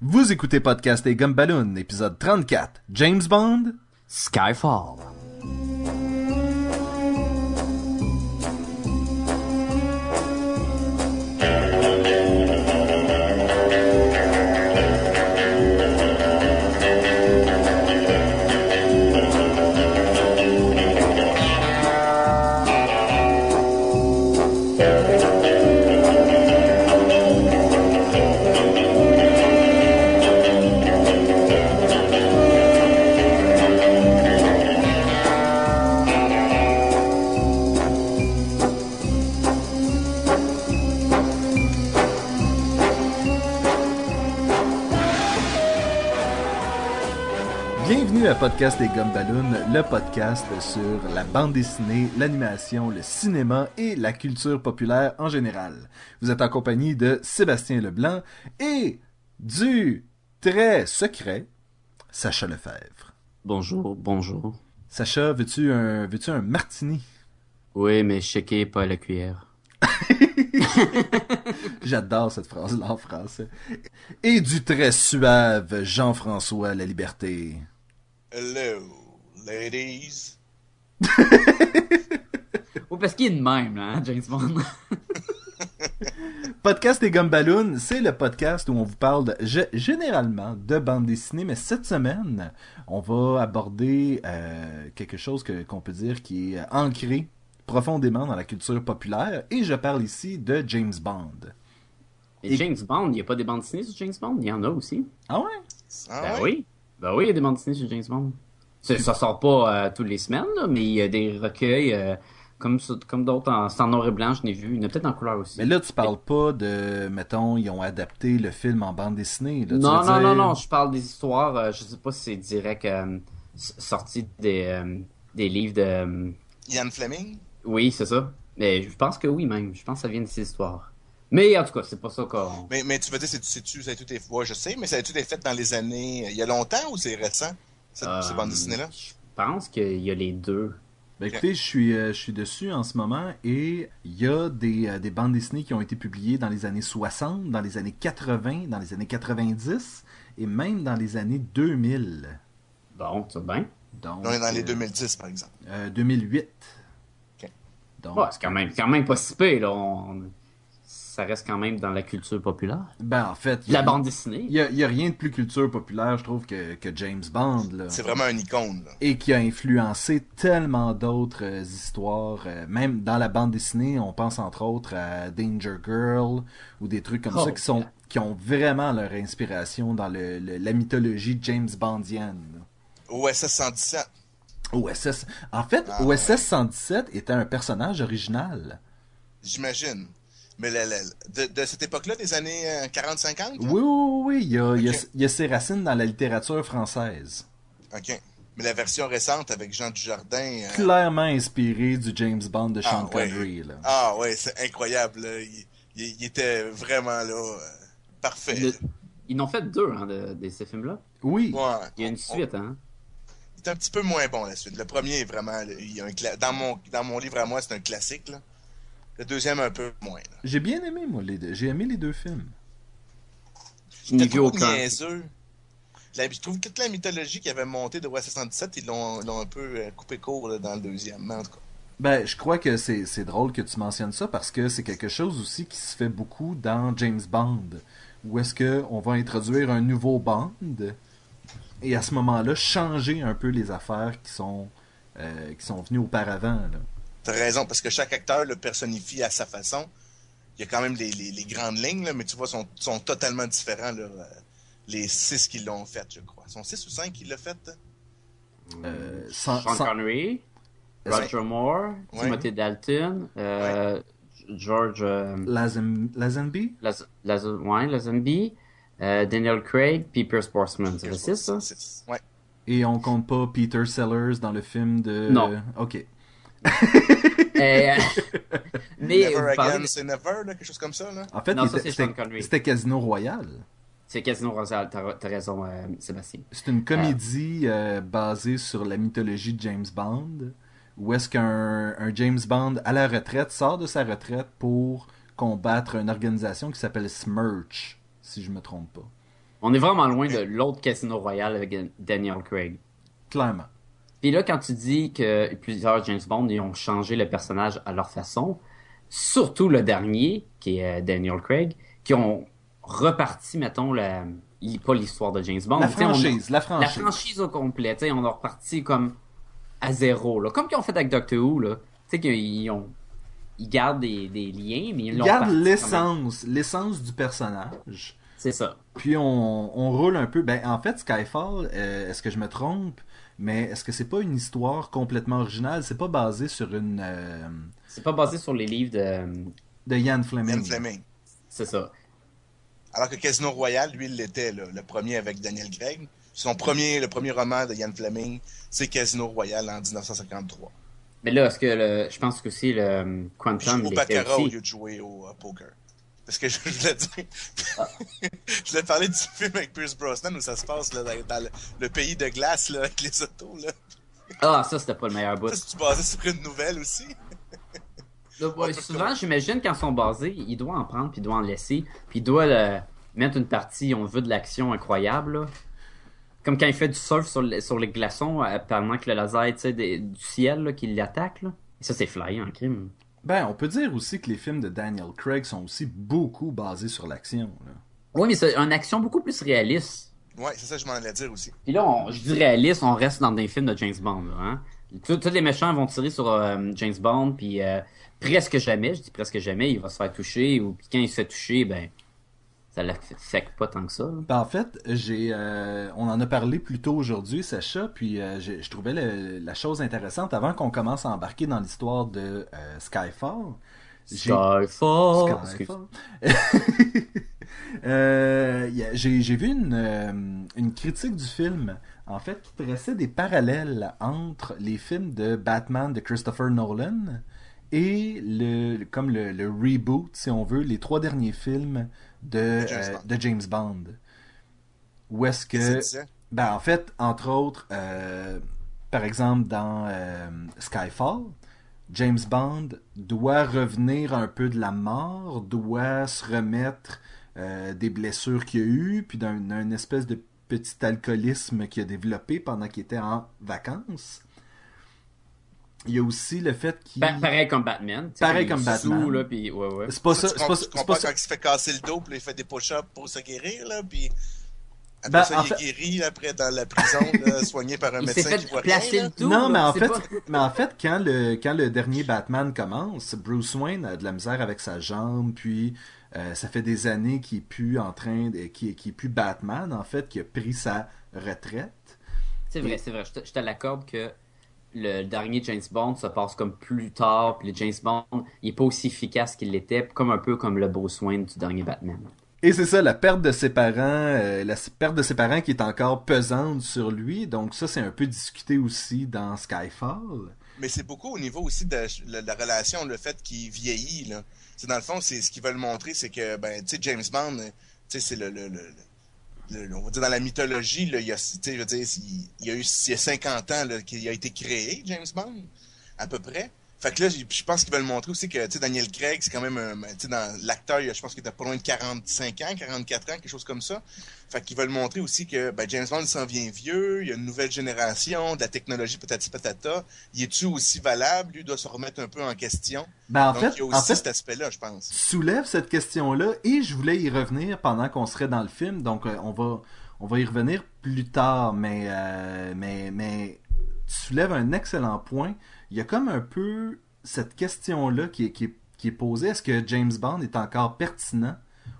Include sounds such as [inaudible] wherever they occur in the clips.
Vous écoutez Podcast et Gumballoon, épisode 34, James Bond, Skyfall. Podcast Gumballoon, le podcast sur la bande dessinée, l'animation, le cinéma et la culture populaire en général. Vous êtes en compagnie de Sébastien Leblanc et du très secret Sacha Lefebvre. Bonjour, bonjour. Sacha, veux-tu un, veux-tu un martini? Oui, mais checker pas la cuillère. [laughs] J'adore cette phrase-là en français. Et du très suave Jean-François La Liberté. Hello, ladies. [laughs] Oui, parce qu'il est de même, là, hein, James Bond. [laughs] Podcast et Gumballoon, c'est le podcast où on vous parle généralement de bande dessinée, mais cette semaine, on va aborder euh, quelque chose que- qu'on peut dire qui est ancré profondément dans la culture populaire, et je parle ici de James Bond. Et James Bond, il n'y a pas des bandes dessinées sur James Bond? Il y en a aussi. Ah ouais? Ah ben ouais? oui. Ben oui, il y a des bandes dessinées sur James Bond. Ça, ça sort pas euh, toutes les semaines, là, mais il y a des recueils euh, comme, comme d'autres en, noir et blanc, je n'ai vu. Il y en a peut-être en couleur aussi. Mais là, tu parles pas de, mettons, ils ont adapté le film en bande dessinée. Là, non, non, dire- non, non, je parle des histoires, euh, je sais pas si c'est direct euh, sorti des, euh, des livres de... euh, Ian Fleming? Oui, c'est ça. Mais je pense que oui, même. Je pense que ça vient de ces histoires. Mais en tout cas, c'est pas ça qu'on. Mais, mais tu veux dire, c'est- c'est-tu, ça a tout été, ouais, je sais, mais ça a tout été fait dans les années, il y a longtemps ou c'est récent, cette, Euh, ces bandes dessinées-là? Je pense qu'il y a les deux. Ben écoutez, je suis, euh, je suis dessus en ce moment et il y a des, euh, des bandes dessinées qui ont été publiées dans les années 60, dans les années 80, dans les années 90 et même dans les années 2000. Bon, ça va bien. Donc, On est dans les euh, 2010, par exemple. euh, 2008. Ok. Donc, Ouais, c'est quand même, quand même pas si pire, là. On- Ça reste quand même dans la culture populaire. ben en fait, il y a- La bande dessinée. il y a, rien de plus culture populaire, je trouve, que, que James Bond. Là. C'est vraiment une icône, là. et qui a influencé tellement d'autres euh, histoires. euh, même dans la bande dessinée, on pense entre autres à Danger Girl ou des trucs comme Oh, ça qui sont qui ont vraiment leur inspiration dans le, le- la mythologie James Bondienne. OSS 117. OSS. En fait, Ah, OSS 117 était un personnage original. J'imagine. Mais la- la- de, de cette époque-là, des années euh, 40-50? Oui, oui, oui, oui. Il y a, il y a- Ok. il y a ses racines dans la littérature française. OK. Mais la version récente avec Jean Dujardin... euh, Clairement inspiré du James Bond de Sean Ah, ouais. Connery. Là. Ah ouais, c'est incroyable, là. Il, il- il était vraiment, là, euh, parfait. Le- Ils n'ont fait deux, hein, de, de ces films-là? Oui. Ouais. Il y a une On- suite, hein? C'est un petit peu moins bon la suite. Le premier est vraiment, il y a un cla- dans mon dans mon livre à moi, c'est un classique là. Le deuxième un peu moins. là. J'ai bien aimé, moi, les deux. J'ai aimé les deux films. Niaiseux. La- je trouve que toute la mythologie qui avait monté de OSS 117, ils l'ont l'ont un peu euh, coupé court là, dans le deuxième. Mais en tout cas, Ben, je crois que c'est c'est drôle que tu mentionnes ça parce que c'est quelque chose aussi qui se fait beaucoup dans James Bond. Où est-ce que on va introduire un nouveau Bond et à ce moment-là changer un peu les affaires qui sont euh, qui sont venues auparavant. Là. T'as raison parce que chaque acteur le personnifie à sa façon. Il y a quand même les, les, les grandes lignes là, mais tu vois sont sont totalement différents là. euh, Les six qui l'ont fait, je crois. Sont six ou cinq qui l'ont fait? Euh, sans- Sean sans- Connery, Ouais. Roger Moore, Ouais. Timothy Dalton, euh, George euh, Lazen- Lazenby? Laz- Laz- ouais, Lazenby, euh, Daniel Craig, puis Pierce fait six, ça? Six. Ouais. Et on compte pas Peter Sellers dans le film de. Non. Ok. Euh, [laughs] mais Never parlez again, de- c'est never là, quelque chose comme ça là. En fait, c'était Casino Royale. c'est Casino Royale, t'as raison, euh, Sébastien. C'est une comédie euh, basée sur la mythologie de James Bond, où est-ce qu'un un James Bond à la retraite sort de sa retraite pour combattre une organisation qui s'appelle Smirch, si je me trompe pas. On est vraiment loin de l'autre Casino Royale avec Daniel Craig. Clairement. Puis là, quand tu dis que plusieurs James Bond ils ont changé le personnage à leur façon, surtout le dernier, qui est euh, Daniel Craig, qui ont reparti, mettons, la, pas l'histoire de James Bond. La T'sais, on- franchise, la franchise. la franchise au complet. T'sais, on a reparti comme à zéro. Là. Comme qu'ils ont fait avec Doctor Who. Là. Tu sais qu'ils ont... Ils gardent des, des liens, mais ils Il l'ont garde reparti quand même. l'essence, l'essence du personnage. C'est ça. Puis on, on roule un peu. Ben, en fait, Skyfall, euh, est-ce que je me trompe? Mais est-ce que c'est pas une histoire complètement originale? C'est pas basé sur une euh, C'est pas basé sur les livres de... de Ian Fleming. Ian Fleming. C'est ça. Alors que Casino Royale, lui, il l'était, là, le premier avec Daniel Craig. Son premier, le premier roman de Ian Fleming, c'est Casino Royale en 1953. Mais là, est-ce que le... je pense que aussi le Quantum, il était Baccarat au aussi... de. Parce que je voulais dire. Ah. je voulais parler du film avec Pierce Brosnan où ça se passe là, dans, dans le, le pays de glace là, avec les autos. Là. Ah, ça, c'était pas le meilleur bout. Ça, c'est basé sur une nouvelle aussi? Là, ouais, souvent, j'imagine, quand ils sont basés, il doit en prendre, puis il doit en laisser, puis il doit mettre une partie, on veut de l'action incroyable, là. Comme quand il fait du surf sur, le- sur les glaçons, euh, pendant que le laser, tu des- du ciel, qui l'attaque, ça, c'est flyant, en crime. Ben, on peut dire aussi que les films de Daniel Craig sont aussi beaucoup basés sur l'action. là. Oui, mais c'est une action beaucoup plus réaliste. Ouais, c'est ça que je m'en allais dire aussi. Puis là, on- je dis réaliste, on reste dans des films de James Bond, là, hein. Tous tous les méchants vont tirer sur euh, James Bond, puis euh, presque jamais, je dis presque jamais, il va se faire toucher, ou puis quand il se fait toucher, ben, ça l'affecte pas tant que ça. là. Ben, en fait, j'ai, euh, on en a parlé plus tôt aujourd'hui, Sacha, puis euh, je trouvais le- la chose intéressante avant qu'on commence à embarquer dans l'histoire de euh, Skyfall. J'ai- Skyfall. Skyfall. [laughs] J'ai vu une, une critique du film, en fait, qui tressait des parallèles entre les films de Batman de Christopher Nolan et le comme le, le reboot, si on veut, les trois derniers films de, De James euh, Bond. de James Bond. Où est-ce que? Ben, en fait, entre autres, euh, par exemple, dans euh, Skyfall, James Bond doit revenir un peu de la mort, doit se remettre euh, des blessures qu'il a eues, puis d'un espèce de petit alcoolisme qu'il a développé pendant qu'il était en vacances. Il y a aussi le fait qu'il... Pa- pareil comme Batman. Pareil comme est sous, Batman. là, puis ouais, ouais. C'est pas ça, c'est pas, pas ça. quand il se fait casser le dos, puis il fait des push-ups pour se guérir, là, puis après Ben, ça, en il fait- est guéri, après, dans la prison, là, [laughs] soigné par un Il médecin fait qui voit rien. le tout. Non, là, mais en c'est fait, pas- [laughs] mais en fait, quand le quand le dernier Batman commence, Bruce Wayne a de la misère avec sa jambe, puis euh, ça fait des années qu'il est plus en train de, qu'il qu'il est plus Batman en fait, qui a pris sa retraite. C'est vrai, c'est vrai. Je te, je te l'accorde que le dernier James Bond se passe comme plus tard, puis le James Bond, il est pas aussi efficace qu'il l'était, comme un peu comme le Bruce Wayne du dernier Batman. Et c'est ça, la perte de ses parents, euh, la perte de ses parents qui est encore pesante sur lui. Donc ça, c'est un peu discuté aussi dans Skyfall. Mais c'est beaucoup au niveau aussi de la, la relation, le fait qu'il vieillit. Là. C'est dans le fond, c'est ce qu'ils veulent montrer, c'est que ben, tu sais, James Bond, euh, tu sais, c'est le, le- le- on va dire dans la mythologie, il y a, je veux dire, il, y a eu il y a 50 ans qu'il a été créé, James Bond, à peu près. Fait que là, je pense qu'ils veulent montrer aussi que, tu sais, Daniel Craig, c'est quand même, un- tu sais, dans l'acteur, je pense qu'il était pas loin de 45 ans, 44 ans, quelque chose comme ça. Fait qu'ils veulent montrer aussi que, ben, James Bond s'en vient vieux, il y a une nouvelle génération, de la technologie patati patata. Il est-tu aussi valable? Lui doit se remettre un peu en question. Ben en Donc, fait, il y a en aussi fait, cet aspect-là, je pense. soulève cette question-là et je voulais y revenir pendant qu'on serait dans le film. Donc euh, on va on va y revenir plus tard, mais euh, mais mais tu soulèves un excellent point. Il y a comme un peu cette question-là qui est, qui est, qui est posée. Est-ce que James Bond est encore pertinent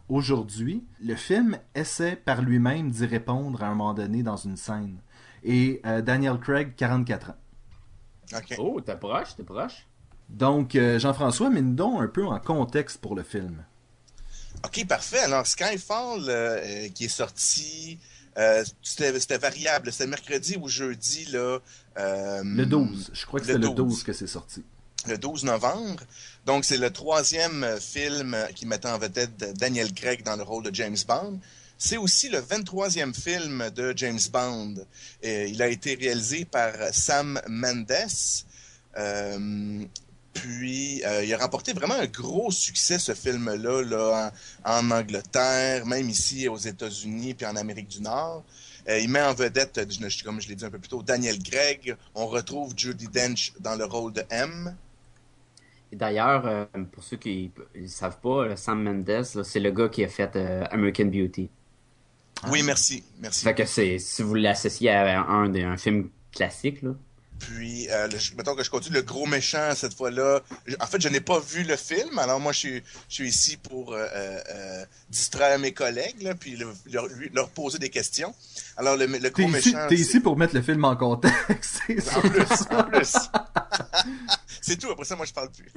aujourd'hui? Le film essaie par lui-même d'y répondre à un moment donné dans une scène. Et euh, Daniel Craig, 44 ans. OK. Oh, t'es proche, t'es proche. Donc, euh, Jean-François, mine donc un peu en contexte pour le film. OK, parfait. Alors, Skyfall, euh, euh, qui est sorti, euh, c'était c'était variable. C'était mercredi ou jeudi, là. euh, Le 12. Je crois que le c'est le 12. 12 que c'est sorti. le 12 novembre. Donc, c'est le troisième euh, film euh, qui mettait en vedette de Daniel Craig dans le rôle de James Bond. C'est aussi le 23e film de James Bond. Et il a été réalisé par Sam Mendes. Euh, Puis, euh, il a remporté vraiment un gros succès, ce film-là, là, en, en Angleterre, même ici aux États-Unis, puis en Amérique du Nord. Euh, il met en vedette, je- comme je l'ai dit un peu plus tôt, Daniel Gregg. On retrouve Judy Dench dans le rôle de M. Et D'ailleurs, euh, pour ceux qui ne savent pas, euh, Sam Mendes, c'est le gars qui a fait euh, American Beauty. Oui, merci, merci. Fait que c'est, si vous l'associez à un, un film classique, là. Puis, euh, le- mettons que je continue, le gros méchant, cette fois-là. En fait, je n'ai pas vu le film, alors moi, je suis, je suis ici pour euh, euh, euh, distraire mes collègues, là, puis le- leur, lui- leur poser des questions. Alors, le, le gros ici, méchant... t'es ici pour mettre le film en contexte. [laughs] En plus, en plus. [laughs] c'est tout, après ça, moi, je parle plus.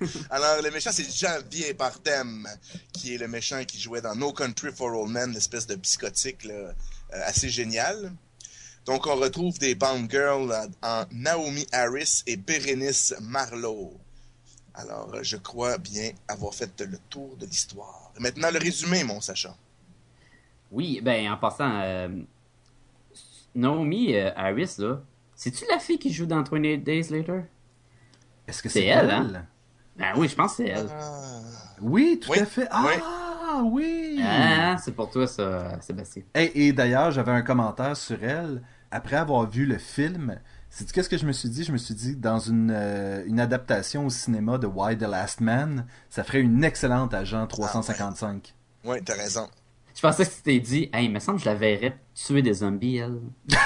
[laughs] Alors, le méchant, c'est Javier Bardem, qui est le méchant qui jouait dans No Country for Old Men, l'espèce de psychotique là, assez génial. Donc, on retrouve des Bond Girls en Naomi Harris et Berenice Marlowe. Alors, euh, je crois bien avoir fait le tour de l'histoire. Maintenant, le résumé, mon Sacha. Oui, ben, en passant, euh, Naomi euh, Harris, là, c'est-tu la fille qui joue dans 28 Days Later? Est-ce que C'est c'est elle, elle? hein? Ben oui, je pense que c'est elle. Ah. Oui, tout Oui, à fait. Ah, oui! Ah, c'est pour toi, ça, Sébastien. Et, et d'ailleurs, j'avais un commentaire sur elle. Après avoir vu le film, c'est qu'est-ce que je me suis dit? Je me suis dit que dans une, euh, une adaptation au cinéma de Why the Last Man, ça ferait une excellente agent 355. Oui, t'as raison. Je pensais que tu t'es dit, hey, il me semble que je la verrais tuer des zombies, elle. [laughs]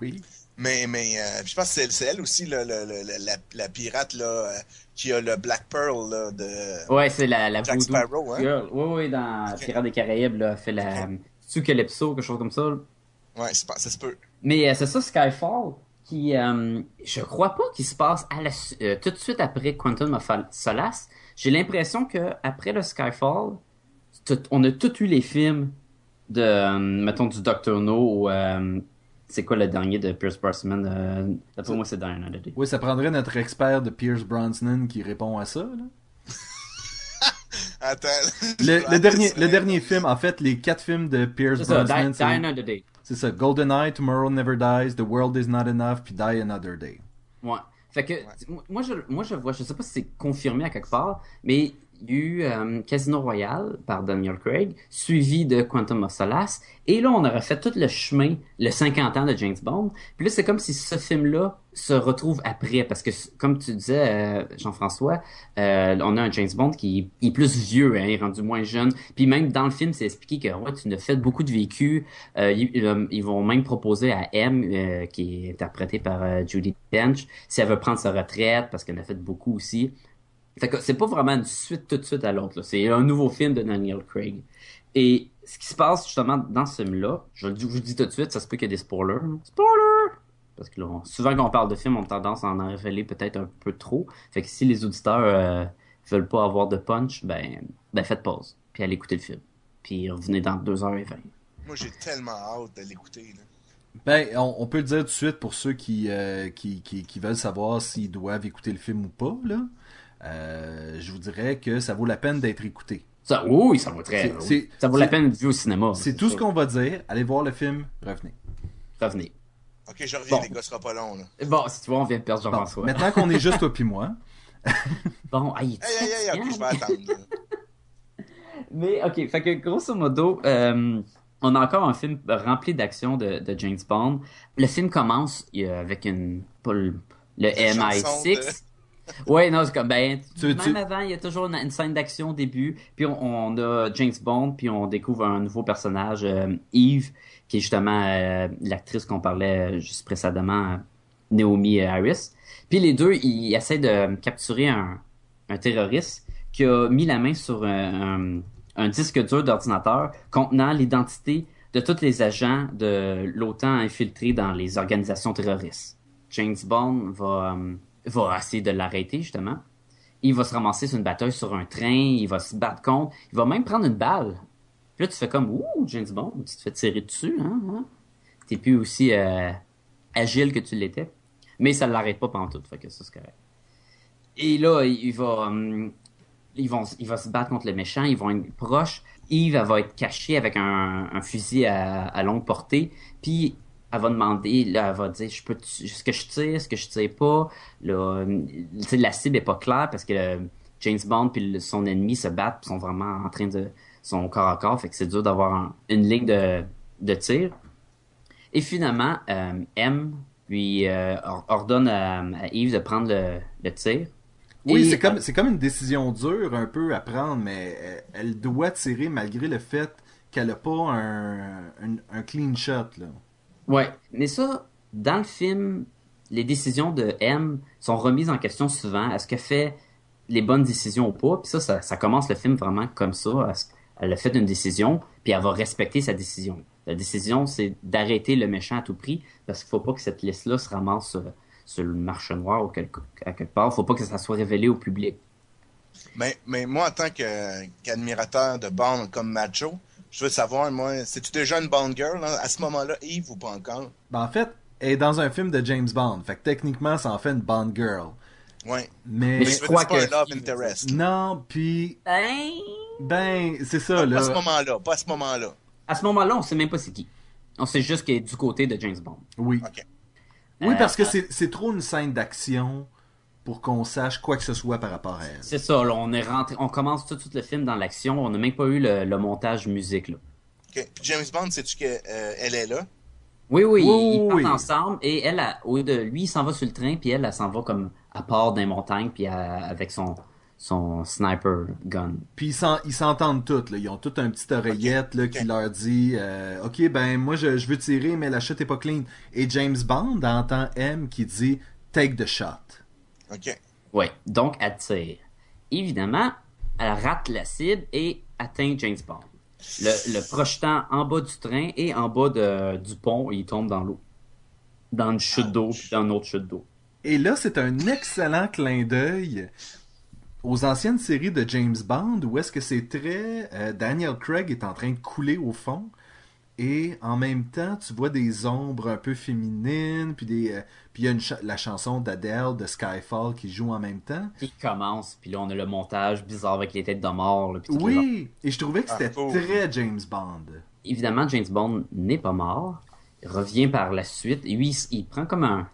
Oui. Mais, mais euh, je pense que c'est- elle aussi, là, le- le- le- la, la pirate là, euh, qui a le Black Pearl là, de Ouais, c'est la, la Jack voodoo Sparrow. Hein? girl. Ouais, ouais, dans Ok. Pirates des Caraïbes, là, elle fait la... Tu Calypso, quelque chose comme ça. Ouais, pas- ça se peut. Mais euh, c'est ça, Skyfall, qui, euh, je crois pas qu'il se passe à la su- euh, tout de suite après Quantum of Solace. J'ai l'impression que après le Skyfall, tout- on a tous eu les films de, euh, mettons, du Doctor No ou, euh, c'est quoi le dernier de Pierce Brosnan? Euh, D'après moi, c'est Another Day. Oui, ça prendrait notre expert de Pierce Brosnan qui répond à ça. là. [laughs] Attends. Le, le dernier, le dernier film, en fait, les quatre films de Pierce C'est ça, Brosnan, Die c'est- ça. GoldenEye, Tomorrow Never Dies, The World Is Not Enough, puis Die Another Day. Ouais. Fait que, moi, je, moi, je vois, je sais pas si c'est confirmé à quelque part, mais eu Casino Royale par Daniel Craig, suivi de Quantum of Solace, et là, on aurait fait tout le chemin, le 50 ans de James Bond, puis là, c'est comme si ce film-là se retrouve après, parce que, comme tu disais, euh, Jean-François, euh, on a un James Bond qui est plus vieux, hein, il est rendu moins jeune, puis même dans le film, c'est expliqué que, ouais, tu as fait beaucoup de vécu, euh, ils, vont même proposer à M, qui est interprétée par Judy Dench, si elle veut prendre sa retraite, parce qu'elle a fait beaucoup aussi. Fait que c'est pas vraiment une suite tout de suite à l'autre. C'est un nouveau film de Daniel Craig. Et ce qui se passe justement dans ce film-là, je, vous le dis tout de suite, ça se peut qu'il y ait des spoilers. Spoilers! Parce que là, on- souvent quand on parle de films, on a tendance à en révéler peut-être un peu trop. Fait que si les auditeurs euh, veulent pas avoir de punch, ben, ben faites pause. Puis allez écouter le film. Puis revenez dans 2h20. Moi, j'ai tellement hâte de l'écouter. là. Ben, on, on peut le dire tout de suite pour ceux qui, euh, qui, qui, qui veulent savoir s'ils doivent écouter le film ou pas, là. Euh, je vous dirais que ça vaut la peine d'être écouté. Ça, oui, ça vaut très. C'est- oui. c'est- ça vaut la peine de vu au cinéma. C'est tout ce qu'on va dire. Allez voir le film, revenez. Revenez. Ok, je reviens, Bon. les gars, ce sera pas long. Là. Bon, si tu vois, on vient de perdre Bon, Jean-François. maintenant qu'on est juste toi puis moi, [laughs] Bon, hey, Aïe, aïe, aïe, ok, je vais attendre. Mais, ok, fait que grosso modo, euh, on a encore un film rempli d'action de, de James Bond. Le film commence avec une. Pas le, le MI6. Ouais, non, c'est comme, ben, Tu- même avant, il y a toujours une, scène d'action au début, puis on, a James Bond, puis on découvre un nouveau personnage, euh, Eve, qui est justement euh, l'actrice qu'on parlait euh, juste précédemment, euh, Naomi Harris. Puis les deux, ils essaient de capturer un, un terroriste qui a mis la main sur un, un- disque dur d'ordinateur contenant l'identité de tous les agents de l'OTAN infiltrés dans les organisations terroristes. James Bond va, euh, va essayer de l'arrêter, justement. Il va se ramasser sur une bataille sur un train, il va se battre contre, il va même prendre une balle. Puis là, tu fais comme, ouh, James Bond, tu te fais tirer dessus, hein, hein? T'es plus aussi euh, agile que tu l'étais. Mais ça ne l'arrête pas pendant tout, fait que ça, c'est correct. Et là, il va, hum, il va se battre contre le méchant, ils vont être proches. Yves va être caché avec un, un fusil à, à longue portée. Puis elle va demander, là, elle va dire, je peux, est-ce que je tire, est-ce que je tire pas, là, sais, la cible est pas claire parce que James Bond puis son ennemi se battent, sont vraiment en train de, son corps à corps, fait que c'est dur d'avoir une ligne de, de tir. Et finalement, euh, M lui euh, ordonne à, à, Yves de prendre le, le tir. Oui, c'est comme, c'est comme une décision dure un peu à prendre, mais elle doit tirer malgré le fait qu'elle n'a pas un, un, un, clean shot. Là. Ouais, mais ça, dans le film, les décisions de M sont remises en question souvent. Est-ce qu'elle fait les bonnes décisions ou pas? Puis ça, ça, ça, commence le film vraiment comme ça. Elle a fait une décision, puis elle va respecter sa décision? La décision, c'est d'arrêter le méchant à tout prix, parce qu'il faut pas que cette liste-là se ramasse sur, sur, le marché noir ou quelque, à quelque part. faut pas que ça soit révélé au public. Mais, mais moi, en tant qu'admirateur de Bond comme macho, je veux savoir, moi, c'est-tu déjà une Bond girl hein? à ce moment-là, Yves, ou pas encore? Ben, en fait, elle est dans un film de James Bond. Fait que techniquement, ça en fait une Bond girl. Ouais. Mais, mais je crois que. Pas un love interest? Non, puis. Hein? Ben, c'est ça, là. Pas à ce moment-là, pas à ce moment-là. À ce moment-là, on sait même pas c'est qui. On sait juste qu'elle est du côté de James Bond. Oui. Oui, parce que c'est trop une scène d'action pour qu'on sache quoi que ce soit par rapport à elle. C'est ça, là, on est rentré, on commence tout de suite le film dans l'action, on n'a même pas eu le, le, montage musique, là. OK. Puis James Bond, sais-tu qu'elle euh, est là? Oui, oui, Oui, ils partent oui. ensemble et elle, a, au de lui, il s'en va sur le train, puis elle, elle s'en va comme à part d'un montagne, puis à- avec son, son sniper gun. Puis ils s'en- ils s'entendent tous, là. Ils ont toute un petite oreillette là, qui leur dit euh, Ok, ben moi je, je veux tirer, mais la shot est pas clean. Et James Bond entend M qui dit Take the shot. OK. Ouais, donc elle tire. Évidemment, elle rate la cible et atteint James Bond. Le, le projetant en bas du train et en bas de, du pont, il tombe dans l'eau. Dans une chute d'eau, puis dans une autre chute d'eau. Et là, c'est un excellent clin d'œil aux anciennes séries de James Bond où est-ce que c'est très euh, Daniel Craig est en train de couler au fond et en même temps tu vois des ombres un peu féminines puis des euh, puis il y a une cha- la chanson d'Adele de Skyfall qui joue en même temps. Qui commence, puis là on a le montage bizarre avec les têtes de mort. là, puis Oui, et je trouvais que Ah, c'était pauvre. très James Bond. évidemment, James Bond n'est pas mort. Il revient par la suite. Et lui, il, prend comme un,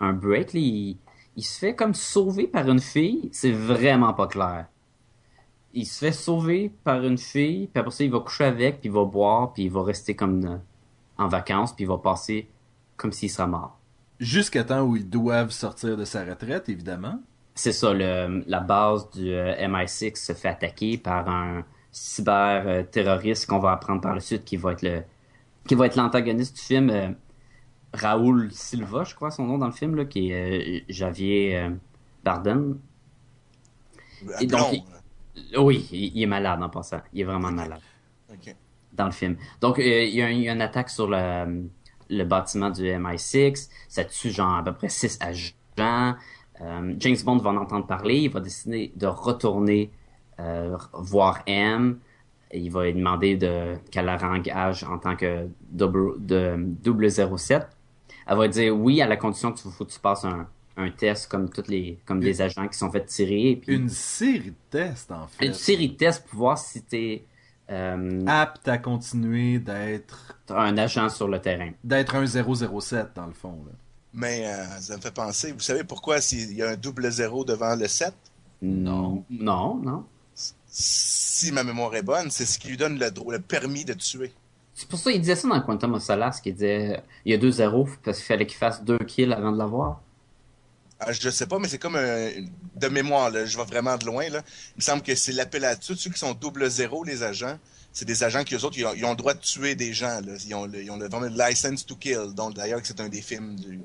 un break. là. Il, il se fait comme sauver par une fille. C'est vraiment pas clair. Il se fait sauver par une fille, puis après ça, il va coucher avec, puis il va boire, puis il va rester comme euh, en vacances, puis il va passer comme s'il serait mort. Jusqu'à temps où ils doivent sortir de sa retraite, évidemment. C'est ça, le, la base du euh, MI6 se fait attaquer par un cyber euh, terroriste qu'on va apprendre par la suite qui va être le qui va être l'antagoniste du film euh, Raoul Silva, je crois son nom dans le film là, qui est euh, Javier euh, Bardem. Et donc, il- Oui, il, est malade en passant. Il est vraiment malade OK. dans le film. Donc, euh, il, y a un- il y a une attaque sur le, le bâtiment du MI6. Ça tue genre à peu près 6 agents. Euh, James Bond va en entendre parler. Il va décider de retourner euh, voir M. Il va lui demander de, qu'elle la rengage en tant que double, de, 007. Elle va dire oui à la condition que tu, faut que tu passes un, un test comme toutes les comme les agents qui sont fait tirer. Puis, Une série de tests, en fait. une série de tests pour voir si t'es euh, Apte à continuer d'être un agent sur le terrain. d'être un 007, dans le fond. Là. Mais euh, ça me fait penser, vous savez pourquoi s'il y a un double zéro devant le 7? Non. Non, non. Si ma mémoire est bonne, c'est ce qui lui donne le, le permis de tuer. C'est pour ça qu'il disait ça dans Quantum of Solace, qu'il disait il y a deux zéros parce qu'il fallait qu'il fasse deux kills avant de l'avoir. Ah, je sais pas, mais c'est comme un, de mémoire, là, je vais vraiment de loin. Là. Il me semble que c'est l'appel à tuer. Ceux qui sont double zéro, les agents, c'est des agents qui, eux autres, ils ont, ils ont le droit de tuer des gens. Là. Ils, ont le, ils ont le, vraiment le license to kill. Donc, d'ailleurs, c'est un des films du,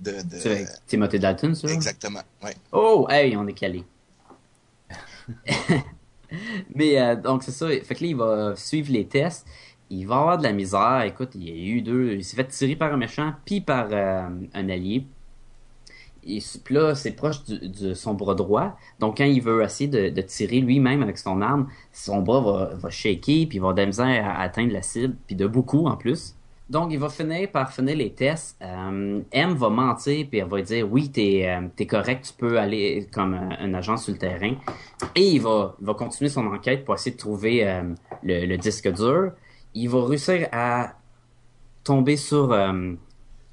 de... de C'est avec Timothy Dalton, ça? exactement, ouais. Oh, hey, on est calé. [laughs] Mais euh, donc c'est ça. Fait que là, il va suivre les tests. Il va avoir de la misère. Écoute, il y a eu deux. Il s'est fait tirer par un méchant, puis par euh, un allié. Là, c'est proche de son bras droit. Donc quand il veut essayer de, tirer lui-même avec son arme, son bras va, va shaker, puis il va avoir de la misère à atteindre la cible, puis de beaucoup en plus. Donc, il va finir par finir les tests. Euh, M va mentir, puis elle va dire oui, t'es euh, t'es correct, tu peux aller comme euh, un agent sur le terrain. Et il va, va continuer son enquête pour essayer de trouver le, disque dur. Il va réussir à tomber sur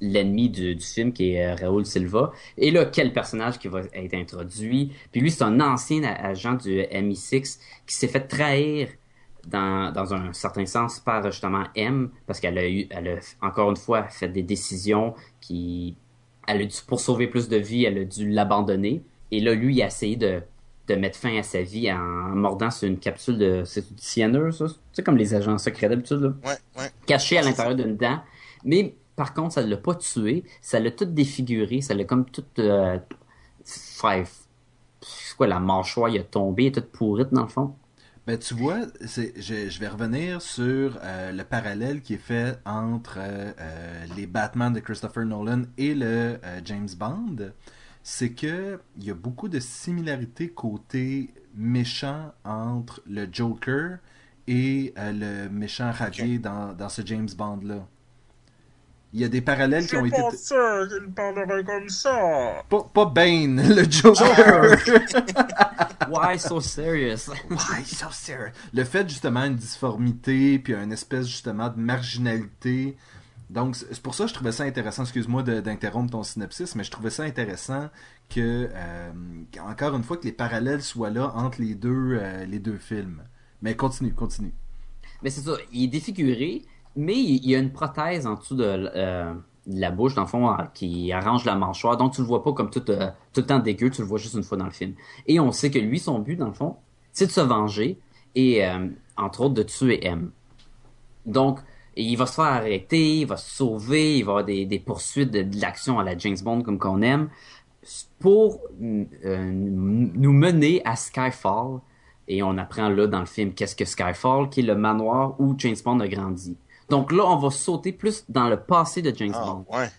l'ennemi du, du film qui est euh, Raoul Silva. Et là, quel personnage qui va être introduit? Puis lui, c'est un ancien agent du MI6 qui s'est fait trahir dans, dans un certain sens par justement M parce qu'elle a eu, elle a encore une fois fait des décisions qui, elle a dû, pour sauver plus de vies, elle a dû l'abandonner. Et là, lui, il a essayé de, de mettre fin à sa vie en mordant sur une capsule de, c'est cyanure, ça? C'est comme les agents secrets d'habitude, là Ouais, ouais. caché à l'intérieur d'une dent. Mais par contre, ça l'a pas tué, ça l'a tout défiguré, ça l'a comme tout euh, fait c'est quoi la mâchoire, il a tombé, est toute pourrite dans le fond. Ben, tu vois, c'est, je, je vais revenir sur euh, le parallèle qui est fait entre euh, euh, les Batman de Christopher Nolan et le James Bond. C'est que il y a beaucoup de similarités côté méchant entre le Joker et le méchant radié dans, dans ce James Bond-là. Il y a des parallèles qui ont été... sûr qu'il parlerait comme ça. Pas, pas Bane, [laughs] le Joker! [laughs] Why so serious? Why so serious? Le fait justement une difformité puis une espèce justement de marginalité. Donc c'est c'est pour ça que je trouvais ça intéressant. Excuse-moi d'interrompre ton synopsis, mais je trouvais ça intéressant que euh, encore une fois que les parallèles soient là entre les deux euh, les deux films. Mais continue, continue. Mais c'est ça, il est défiguré, mais il y a une prothèse en dessous de, euh, la bouche, dans le fond, qui arrange la mâchoire. Donc, tu le vois pas comme tout, euh, tout le temps dégueu, tu le vois juste une fois dans le film. Et on sait que lui, son but, dans le fond, c'est de se venger et, euh, entre autres, de tuer M. Donc, il va se faire arrêter, il va se sauver, il va avoir des, poursuites de, de l'action à la James Bond comme qu'on aime, pour euh, nous mener à Skyfall. Et on apprend là dans le film qu'est-ce que Skyfall, qui est le manoir où James Bond a grandi. Donc là, on va sauter plus dans le passé de James Ah, Bond. ouais.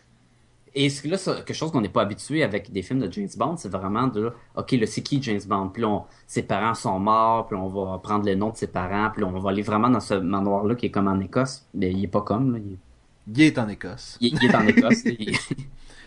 Et ce que là, c'est quelque chose qu'on n'est pas habitué avec des films de James Bond, c'est vraiment de, ok, là, c'est qui James Bond? Puis là, on- ses parents sont morts, puis on va prendre le nom de ses parents, puis là, on va aller vraiment dans ce manoir-là qui est comme en Écosse. Mais il est pas comme, là. Il, Il est en Écosse. il- il est en Écosse. [laughs] Il-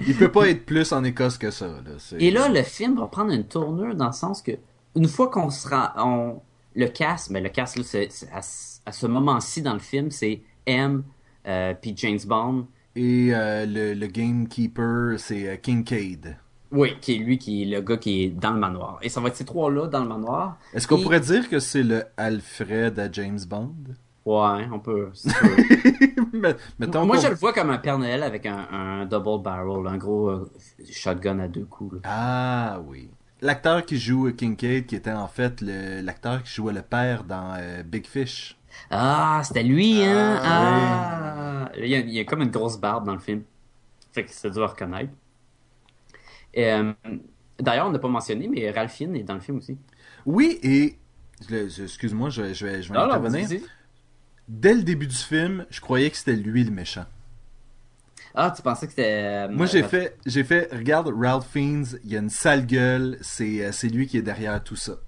Il peut pas être plus en Écosse que ça. Là. Et là, le film va prendre une tournure dans le sens que, une fois qu'on sera, on, le cast, mais le cast, là, c'est, c'est à, ce- à ce moment-ci dans le film, c'est M, euh, puis James Bond. Et euh, le, le gamekeeper, c'est euh, Kincaid. Oui, qui est lui, qui est le gars qui est dans le manoir. Et ça va être ces trois-là dans le manoir. Est-ce qu'on Et- pourrait dire que c'est le Alfred à James Bond? Ouais, on peut. [laughs] Mais- Moi, je le vois comme un Père Noël avec un, un double barrel, un gros euh, shotgun à deux coups. là. Ah oui. L'acteur qui joue Kincaid, qui était en fait le- l'acteur qui jouait le père dans euh, Big Fish. Ah, c'était lui, hein? Ah, Ah! Il, y a, il y a comme une grosse barbe dans le film. Fait que c'est dur à reconnaître. Et, euh, D'ailleurs, on n'a pas mentionné, mais Ralph Fiennes est dans le film aussi. Oui, et je- excuse-moi, je, vais- je vais, je vais intervenir. Dès le début du film, je croyais que c'était lui le méchant. Ah, tu pensais que c'était... euh, Moi, j'ai fait, j'ai fait, regarde, Ralph Fiennes, il y a une sale gueule, c'est, euh, c'est lui qui est derrière tout ça.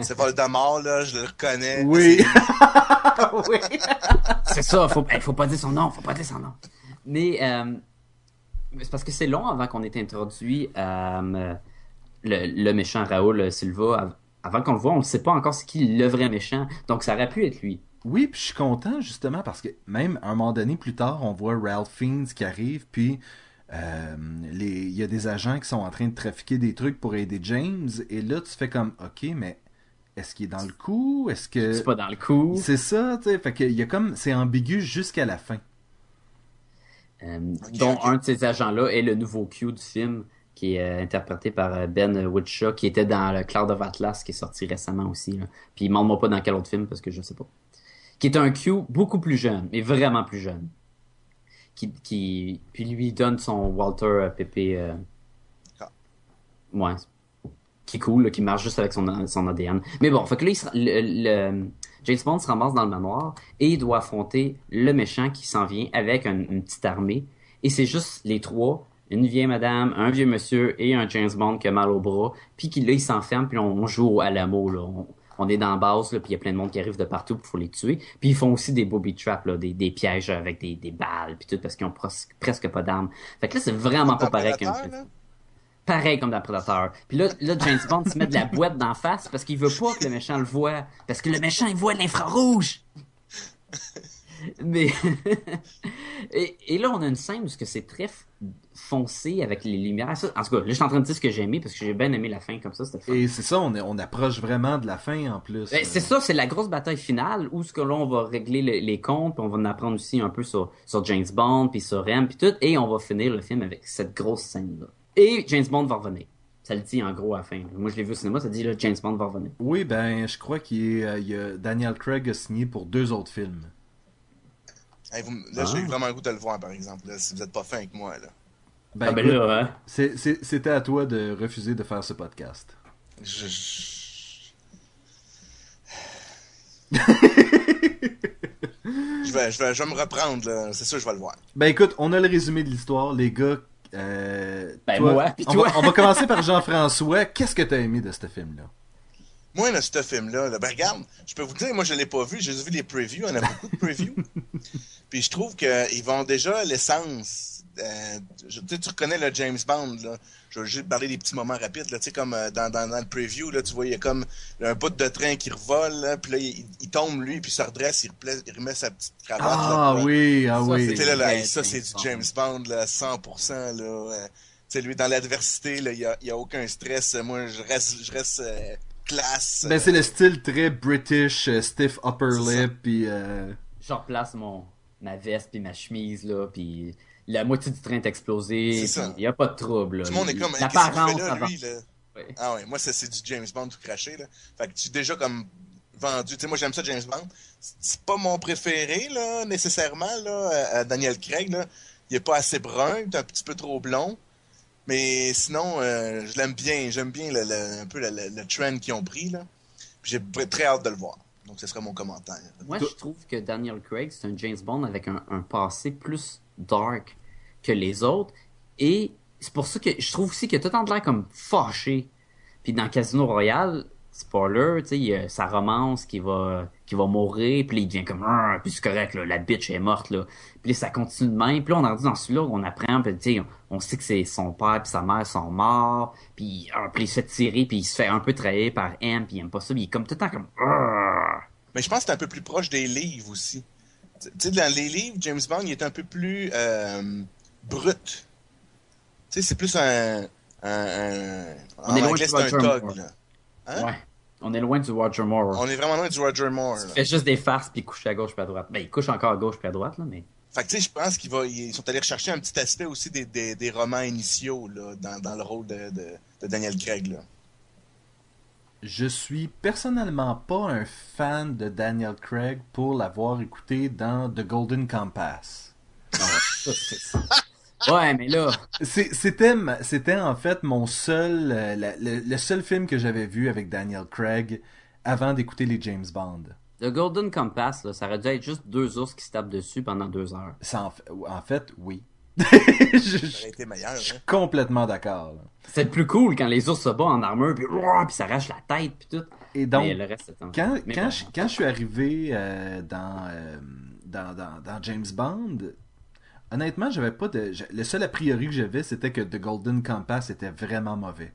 C'est Voldemort, là, je le reconnais. Oui. [laughs] oui. c'est ça, faut, hey, faut pas dire son nom, faut pas dire son nom. Mais euh, c'est parce que c'est long avant qu'on ait introduit euh, le, le méchant Raoul Silva. Av- Avant qu'on le voit, on ne sait pas encore c'est qui le vrai méchant. Donc ça aurait pu être lui. Oui, puis je suis content justement parce que même à un moment donné plus tard, on voit Ralph Fiennes qui arrive, puis euh, les- il y a des agents qui sont en train de trafiquer des trucs pour aider James, et là tu fais comme, ok, mais est-ce qu'il est dans le coup, est-ce que C'est pas dans le coup. c'est ça, tu sais, fait que il y a comme, c'est ambigu jusqu'à la fin. Euh, dont un de ces agents-là est le nouveau Q du film, qui est euh, interprété par euh, Ben Woodshaw, qui était dans le Cloud of Atlas, qui est sorti récemment aussi. là. Puis demande-moi pas dans quel autre film, parce que je sais pas. Qui est un Q beaucoup plus jeune, mais vraiment plus jeune. Qui, qui puis lui donne son Walter euh, Pepe. euh, Ah. Ouais. Qui est cool, là, qui marche juste avec son, son ADN. Mais bon, fait que là, il se- le, le- James Bond se ramasse dans le manoir et il doit affronter le méchant qui s'en vient avec un- une petite armée. Et c'est juste les trois, une vieille madame, un vieux monsieur et un James Bond qui a mal au bras. Puis qui là, il s'enferme, puis on, on joue à l'amour, là. On, on est dans la base, là, puis il y a plein de monde qui arrive de partout, puis il faut les tuer. Puis ils font aussi des booby traps, là, des, des pièges avec des, des balles, puis tout, parce qu'ils ont pres- presque pas d'armes. Fait que là, c'est vraiment pas pareil qu'un là? Pareil comme dans Predator. Puis là, là, James Bond se met de la boîte d'en face parce qu'il veut pas que le méchant le voit. Parce que le méchant, il voit l'infrarouge. Mais [laughs] Et, et là, on a une scène où c'est très foncé avec les lumières. Ça, en tout cas, là, je suis en train de dire ce que j'ai aimé parce que j'ai bien aimé la fin comme ça. Et c'est ça, on, est- on approche vraiment de la fin en plus. Ben, c'est ça, c'est la grosse bataille finale où ce que là on va régler le- les comptes, puis on va en apprendre aussi un peu sur, sur James Bond, puis sur M, puis tout, et on va finir le film avec cette grosse scène là. Et James Bond va revenir. Ça le dit en gros à la fin. Moi je l'ai vu au cinéma, ça dit là James Bond va revenir. Oui, ben, je crois qu'il euh, y a Daniel Craig a signé pour deux autres films. Hey, vous là, Ah. j'ai vraiment le goût de le voir, par exemple, là, si vous êtes pas fin avec moi. Là. Ben, ah ben écoute, là, hein. c'est- c'est- c'était à toi de refuser de faire ce podcast. Je- je- [laughs] je, vais, je, vais, je vais me reprendre, là. c'est sûr, je vais le voir. Ben écoute, on a le résumé de l'histoire, les gars. Euh, Ben, toi- moi, pis on. Va, on va commencer par Jean-François. Qu'est-ce que t'as aimé de ce film-là? Moi, là, ce film-là, là, ben regarde, je peux vous dire, moi, je l'ai pas vu, j'ai juste vu les previews, on a beaucoup de previews. [laughs] Puis je trouve qu'ils vont déjà l'essence. Euh, je- tu sais, tu reconnais le James Bond, là. Je vais juste parler des petits moments rapides, là. Tu sais, comme euh, dans, dans, dans le preview, là, tu vois, il y a comme un bout de train qui revole, là, puis là, il, il tombe, lui, puis il se redresse, il, remet sa petite cravate, Ah là. oui, ah Ça, oui. C'était là, là, hey, ça, c'est du James Bond, là, 100%, là. euh, tu sais, lui, dans l'adversité, là, il y a, il y a aucun stress. Moi, je reste, je reste euh, classe. Ben c'est le style très British, euh, stiff upper lip, puis euh, Je replace mon ma veste puis ma chemise là, puis la moitié du train est explosé, C'est ça. puis y a pas de trouble. là. Tout le monde est comme, l'apparence là, là? Ah ouais, moi, c'est du James Bond tout craché, là. Fait que tu es déjà comme vendu. Tu sais, moi, j'aime ça, James Bond. C'est- pas mon préféré, là, nécessairement, là. euh, Daniel Craig, là. Il est pas assez brun, il est un petit peu trop blond. Mais sinon, euh, je l'aime bien. J'aime bien le, le- un peu le, le- trend qu'ils ont pris, là. J'ai très hâte de le voir. Donc, ce serait mon commentaire. Moi, je trouve que Daniel Craig, c'est un James Bond avec un, un passé plus dark que les autres. Et c'est pour ça que je trouve aussi a tout de l'air comme fâché. Puis dans Casino Royale, spoiler, tu sais, il y a sa romance qui va, qui va mourir, puis il devient comme, Ah, puis c'est correct, la bitch est morte, là. Puis ça continue de même. Puis là, on arrive dans celui-là on apprend, puis tu sais, on, sait que c'est son père puis sa mère sont morts, puis, ah, puis il se fait tirer, puis il se fait un peu trahir par M, puis il aime pas ça, puis il est comme tout le temps comme, Ah. Mais je pense que c'est un peu plus proche des livres aussi. Tu sais, dans les livres, James Bond, il est un peu plus euh, brut. Tu sais, c'est plus un. un, un- On en est loin anglais, c'est un là. Hein? Ouais. On est loin du Roger Moore. On est vraiment loin du Roger Moore. Il fait juste des farces puis il couche à gauche puis à droite. Ben, il couche encore à gauche puis à droite, là, mais. Fait que tu sais, je pense qu'ils ils sont allés rechercher un petit aspect aussi des, des, des romans initiaux là, dans, dans le rôle de, de, de Daniel Craig. Là. Je suis personnellement pas un fan de Daniel Craig pour l'avoir écouté dans The Golden Compass. Ouais, [laughs] mais là, C'était en fait mon seul euh, la- le, le seul film que j'avais vu avec Daniel Craig avant d'écouter les James Bond. The Golden Compass, là, ça aurait dû être juste deux ours qui se tapent dessus pendant deux heures. Ça en, fait- en fait, oui. je, [laughs] je- Ça aurait été meilleur. je suis Hein? complètement d'accord. C'est plus cool quand les ours se battent en armure puis, puis ça arrache la tête puis tout. Et donc, mais le reste, c'est en- quand, quand, bon. je, quand je suis arrivé euh, dans, euh, dans, dans, dans James Bond, honnêtement, j'avais pas de. Le seul a priori que j'avais, c'était que The Golden Compass était vraiment mauvais.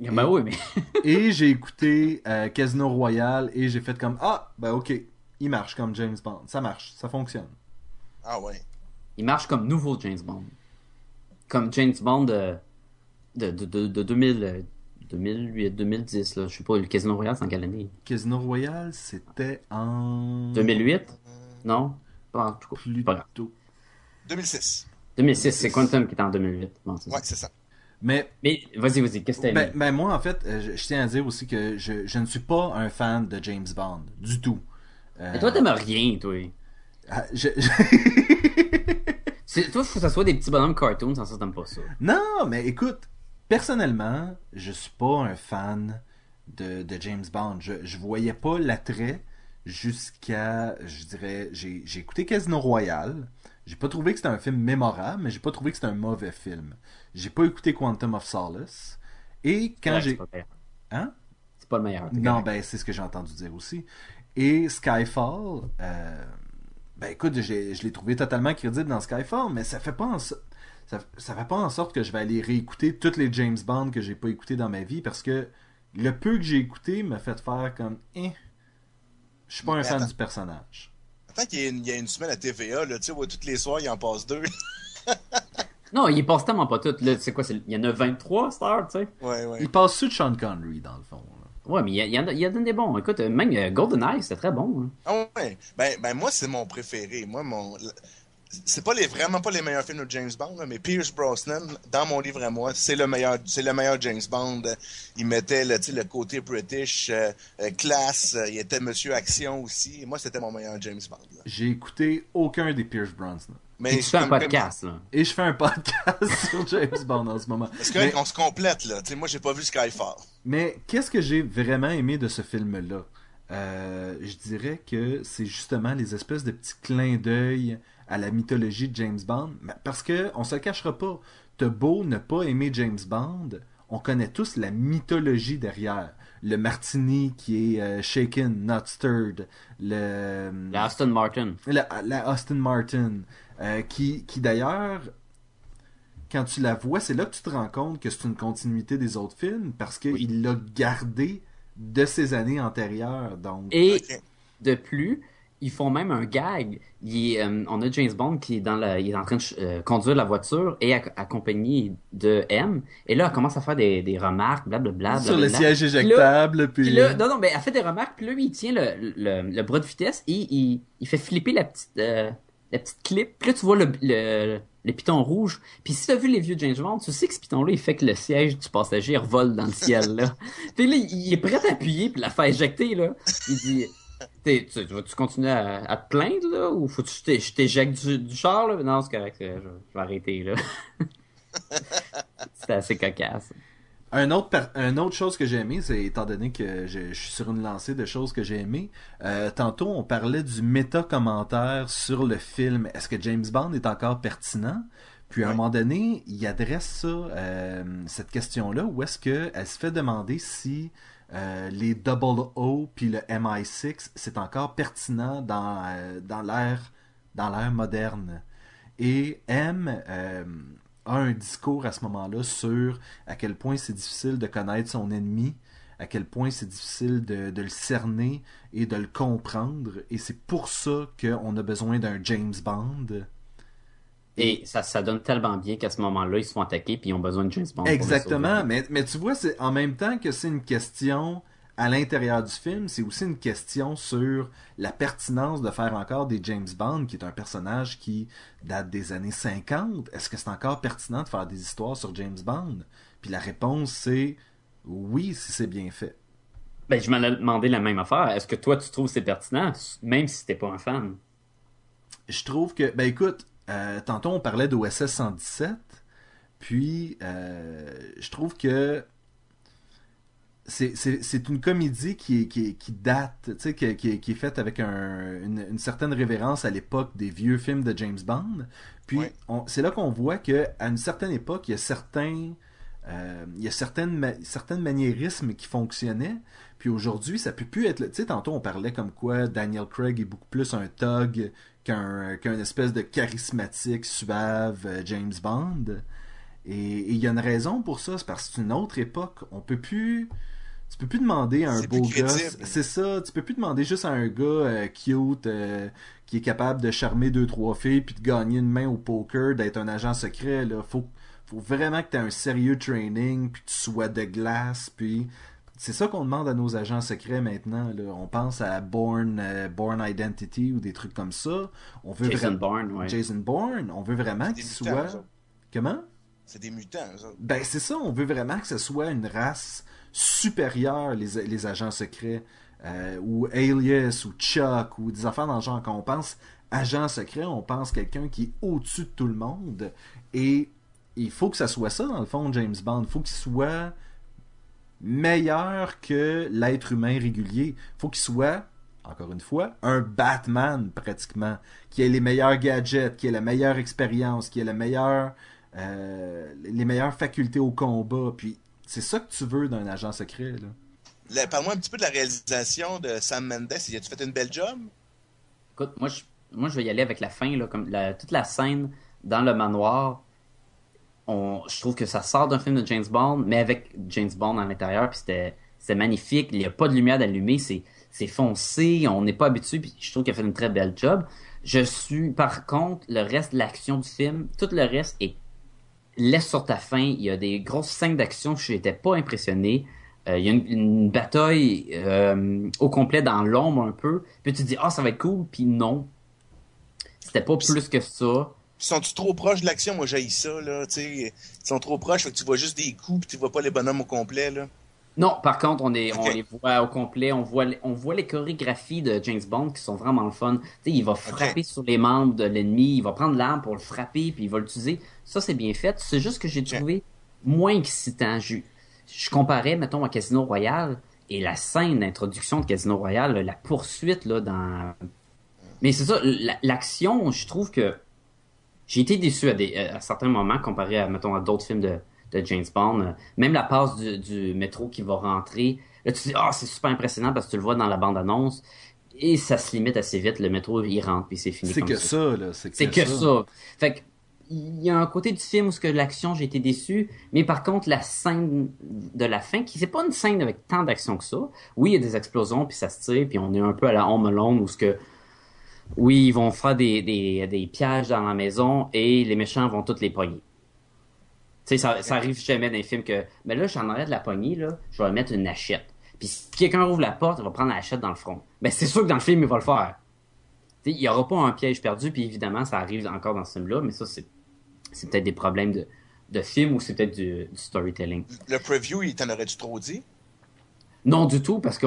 Ben oui, mais. [laughs] Et j'ai écouté euh, Casino Royale et j'ai fait comme Ah, ben ok, il marche comme James Bond. Ça marche, ça fonctionne. Ah ouais. Il marche comme nouveau James Bond. Comme James Bond de, de, de, de, de 2000, euh, 2008, 2010, là. Je sais pas, le Casino Royale, c'est en quelle année? Casino Royale, c'était en. 2008 Non? Pas en tout cas. Plus Pas grave. tôt. 2006. 2006, c'est Quantum qui est en 2008. Bon. Ouais, c'est ça. Mais Mais vas-y, vas-y, qu'est-ce que t'as Ben, aimé? ben, moi, en fait, euh, je, je tiens à dire aussi que je, je ne suis pas un fan de James Bond, du tout. Euh, Mais toi, t'aimes rien, toi. ah, je- [laughs] Toi, faut que ça soit des petits bonhommes cartoons, sans ça, t'aimes pas ça. non, mais écoute, personnellement, je suis pas un fan de, de James Bond. Je, je voyais pas l'attrait jusqu'à, je dirais, j'ai j'ai écouté Casino Royale. J'ai pas trouvé que c'était un film mémorable, mais j'ai pas trouvé que c'était un mauvais film. J'ai pas écouté Quantum of Solace. Et quand Ouais, j'ai... C'est pas, le meilleur. Hein? C'est pas le meilleur. Non, ben c'est ce que j'ai entendu dire aussi. Et Skyfall, euh, ben écoute, je l'ai trouvé totalement crédible dans Skyfall, mais ça fait pas en ça, ça fait pas en sorte que je vais aller réécouter toutes les James Bond que j'ai pas écouté dans ma vie parce que le peu que j'ai écouté m'a fait faire comme eh, je suis pas un Mais fan attends. du personnage. Attends qu'il y, y a une semaine à TVA, là, tu sais, où tous les soirs, il en passe deux. [laughs] Non, il passe tellement pas toutes. Là, c'est quoi, c'est- il y en a 23 stars, tu sais? ouais, ouais. Il passe sur Sean Connery, dans le fond. là. Ouais, mais il y, en a, il y en a des bons. Écoute, même euh, GoldenEye, c'était très bon. hein. Ah ouais. Ben, ben moi, c'est mon préféré. Moi, mon. C'est pas les, vraiment pas les meilleurs films de James Bond, là, mais Pierce Brosnan, dans mon livre à moi, c'est le meilleur, c'est le meilleur James Bond. Il mettait le, le côté British, euh, euh, classe, euh, il était Monsieur Action aussi. Et moi, c'était mon meilleur James Bond. là. J'ai écouté aucun des Pierce Brosnan. Mais Et tu fais un podcast, là. Et je fais un podcast [laughs] sur James Bond en ce moment. Parce que Mais- on se complète, là. Tu sais, moi, j'ai pas vu Skyfall. Mais qu'est-ce que j'ai vraiment aimé de ce film-là? Euh, je dirais que c'est justement les espèces de petits clins d'œil à la mythologie de James Bond. Mais Parce que on se le cachera pas. T'as beau ne pas aimer James Bond, on connaît tous la mythologie derrière. Le martini qui est euh, shaken, not stirred. Le, La Aston Martin. la, la Austin Martin, euh, qui, qui d'ailleurs, quand tu la vois, c'est là que tu te rends compte que c'est une continuité des autres films, parce qu'il Oui. l'a gardé de ses années antérieures. Donc, Et de plus, ils font même un gag. Il euh, on a James Bond qui est, dans la, il est en train de euh, conduire la voiture et ac- accompagné de M. Et là, elle commence à faire des, des remarques, blablabla. sur le siège éjectable, puis... Puis là, non, non, mais elle fait des remarques, puis là, lui, il tient le, le, le bras de vitesse et il, il fait flipper la petite, euh, la petite clip. Puis là, tu vois le, le, le piton rouge. Puis si tu as vu les vieux James Bond, tu sais que ce piton-là, il fait que le siège du passager revole dans le ciel, là. [laughs] puis là, il est prêt à appuyer puis la faire éjecter, là. Il dit, tu, tu vas-tu continuer à, à te plaindre, là, ou faut que je t'é- je t'éjecte du, du char, là? Non, c'est correct, euh, je, je vais arrêter, là. [laughs] C'était assez cocasse. Un autre, un autre chose que j'ai aimé, c'est étant donné que je, je suis sur une lancée de choses que j'ai aimé, euh, tantôt on parlait du méta-commentaire sur le film. Est-ce que James Bond est encore pertinent? Puis à un Ouais. moment donné, il adresse ça, euh, cette question-là, où est-ce qu'elle se fait demander si euh, les Double O puis le MI6, c'est encore pertinent dans, euh, dans l'ère moderne. Et M euh, a un discours à ce moment-là sur à quel point c'est difficile de connaître son ennemi, à quel point c'est difficile de, de le cerner et de le comprendre. Et c'est pour ça qu'on a besoin d'un James Bond. Et ça, ça donne tellement bien qu'à ce moment-là, ils se font attaquer puis ils ont besoin de James Bond. Exactement, mais, mais tu vois, c'est en même temps que c'est une question à l'intérieur du film, c'est aussi une question sur la pertinence de faire encore des James Bond, qui est un personnage qui date des années 50. Est-ce que c'est encore pertinent de faire des histoires sur James Bond? Puis la réponse, c'est oui, si c'est bien fait. Ben, je m'en ai demandé la même affaire. Est-ce que toi, tu trouves que c'est pertinent, même si t'es pas un fan? Je trouve que, ben écoute, euh, tantôt on parlait d'OSS 117, puis euh, je trouve que c'est- une comédie qui, date, qui, qui, est- qui est faite avec un- une, une certaine révérence à l'époque des vieux films de James Bond. Puis Ouais. c'est là qu'on voit que à une certaine époque, il y a certains, euh, il y a certaines, ma- certaines maniérismes qui fonctionnaient. Puis aujourd'hui, ça peut plus être. Tu sais, tantôt on parlait comme quoi Daniel Craig est beaucoup plus un thug qu'un qu'un espèce de charismatique, suave euh, James Bond. Et il y a une raison pour ça, c'est parce que c'est une autre époque. On peut plus. Tu peux plus demander à un beau gosse. C'est ça. Tu peux plus demander juste à un gars euh, cute euh, qui est capable de charmer deux trois filles puis de gagner une main au poker, d'être un agent secret. Là, faut faut vraiment que tu aies un sérieux training puis que tu sois de glace puis c'est ça qu'on demande à nos agents secrets maintenant. Là. On pense à Born, euh, Born Identity ou des trucs comme ça. On veut Jason Bourne, ouais. Jason Bourne, on veut vraiment qu'il soit. Comment? C'est des mutants, autres. Ben c'est ça, on veut vraiment que ce soit une race supérieure, les, les agents secrets, euh, ou Alias, ou Chuck, ou des affaires dans le genre. Quand on pense agent secret, on pense quelqu'un qui est au-dessus de tout le monde. Et il faut que ça soit ça, dans le fond, James Bond. Il faut qu'il soit meilleur que l'être humain régulier. Il faut qu'il soit, encore une fois, un Batman pratiquement, qui ait les meilleurs gadgets, qui ait la meilleure expérience, qui ait la meilleure, euh, les meilleures facultés au combat. Puis c'est ça que tu veux d'un agent secret. Là. Parle-moi un petit peu de la réalisation de Sam Mendes. As-tu fait une belle job? Écoute, moi je, moi, je vais y aller avec la fin, là, comme la- toute la scène dans le manoir. On, je trouve que ça sort d'un film de James Bond, mais avec James Bond à l'intérieur, puis c'était, c'était magnifique. Il n'y a pas de lumière d'allumer, c'est, c'est foncé, on n'est pas habitué, puis je trouve qu'il a fait une très belle job. Je suis, par contre, le reste, l'action du film, tout le reste est laisse sur ta fin. Il y a des grosses scènes d'action, je n'étais pas impressionné. Euh, il y a une, bataille euh, au complet dans l'ombre un peu. Puis tu te dis, ah, ça va être cool, puis non. C'était pas plus que ça. Sont-tu trop proches de l'action? Moi, j'ai ça, là, tu sais. Ils sont trop proches, fait que tu vois juste des coups, puis tu vois pas les bonhommes au complet, là. Non, par contre, on, est, on les voit au complet. On voit, on voit les chorégraphies de James Bond qui sont vraiment le fun. sais, il va frapper sur les membres de l'ennemi, il va prendre l'arme pour le frapper, puis il va l'utiliser. Ça, c'est bien fait. C'est juste que j'ai trouvé moins excitant. Je, je comparais, mettons, à Casino Royale et la scène d'introduction de Casino Royale, la poursuite là dans. Mais c'est ça, l'action, je trouve que j'ai été déçu à, des, à certains moments comparé à, mettons, à d'autres films de, de James Bond. Même la passe du, métro qui va rentrer. Là, tu dis, ah, c'est super impressionnant parce que tu le vois dans la bande-annonce. Et ça se limite assez vite. Le métro, il rentre, puis c'est fini. C'est que ça, là. C'est que, ça. Fait que, il y a un côté du film où ce que l'action, j'ai été déçu. Mais par contre, la scène de la fin, qui c'est pas une scène avec tant d'action que ça. Oui, il y a des explosions, puis ça se tire, puis on est un peu à la Home Alone où ce que oui, ils vont faire des, des, des, pièges dans la maison et les méchants vont toutes les pogner. Tu sais, ça, ça arrive jamais dans les films que, mais là, j'en arrête de la poignée, là, je vais mettre une hachette. Puis si quelqu'un ouvre la porte, il va prendre la hachette dans le front. Ben, c'est sûr que dans le film, il va le faire. Tu sais, il y aura pas un piège perdu, puis évidemment, ça arrive encore dans ce film-là, mais ça, c'est, c'est peut-être des problèmes de, de film ou c'est peut-être du, du, storytelling. Le preview, il t'en aurait-tu trop dit? Non, du tout, parce que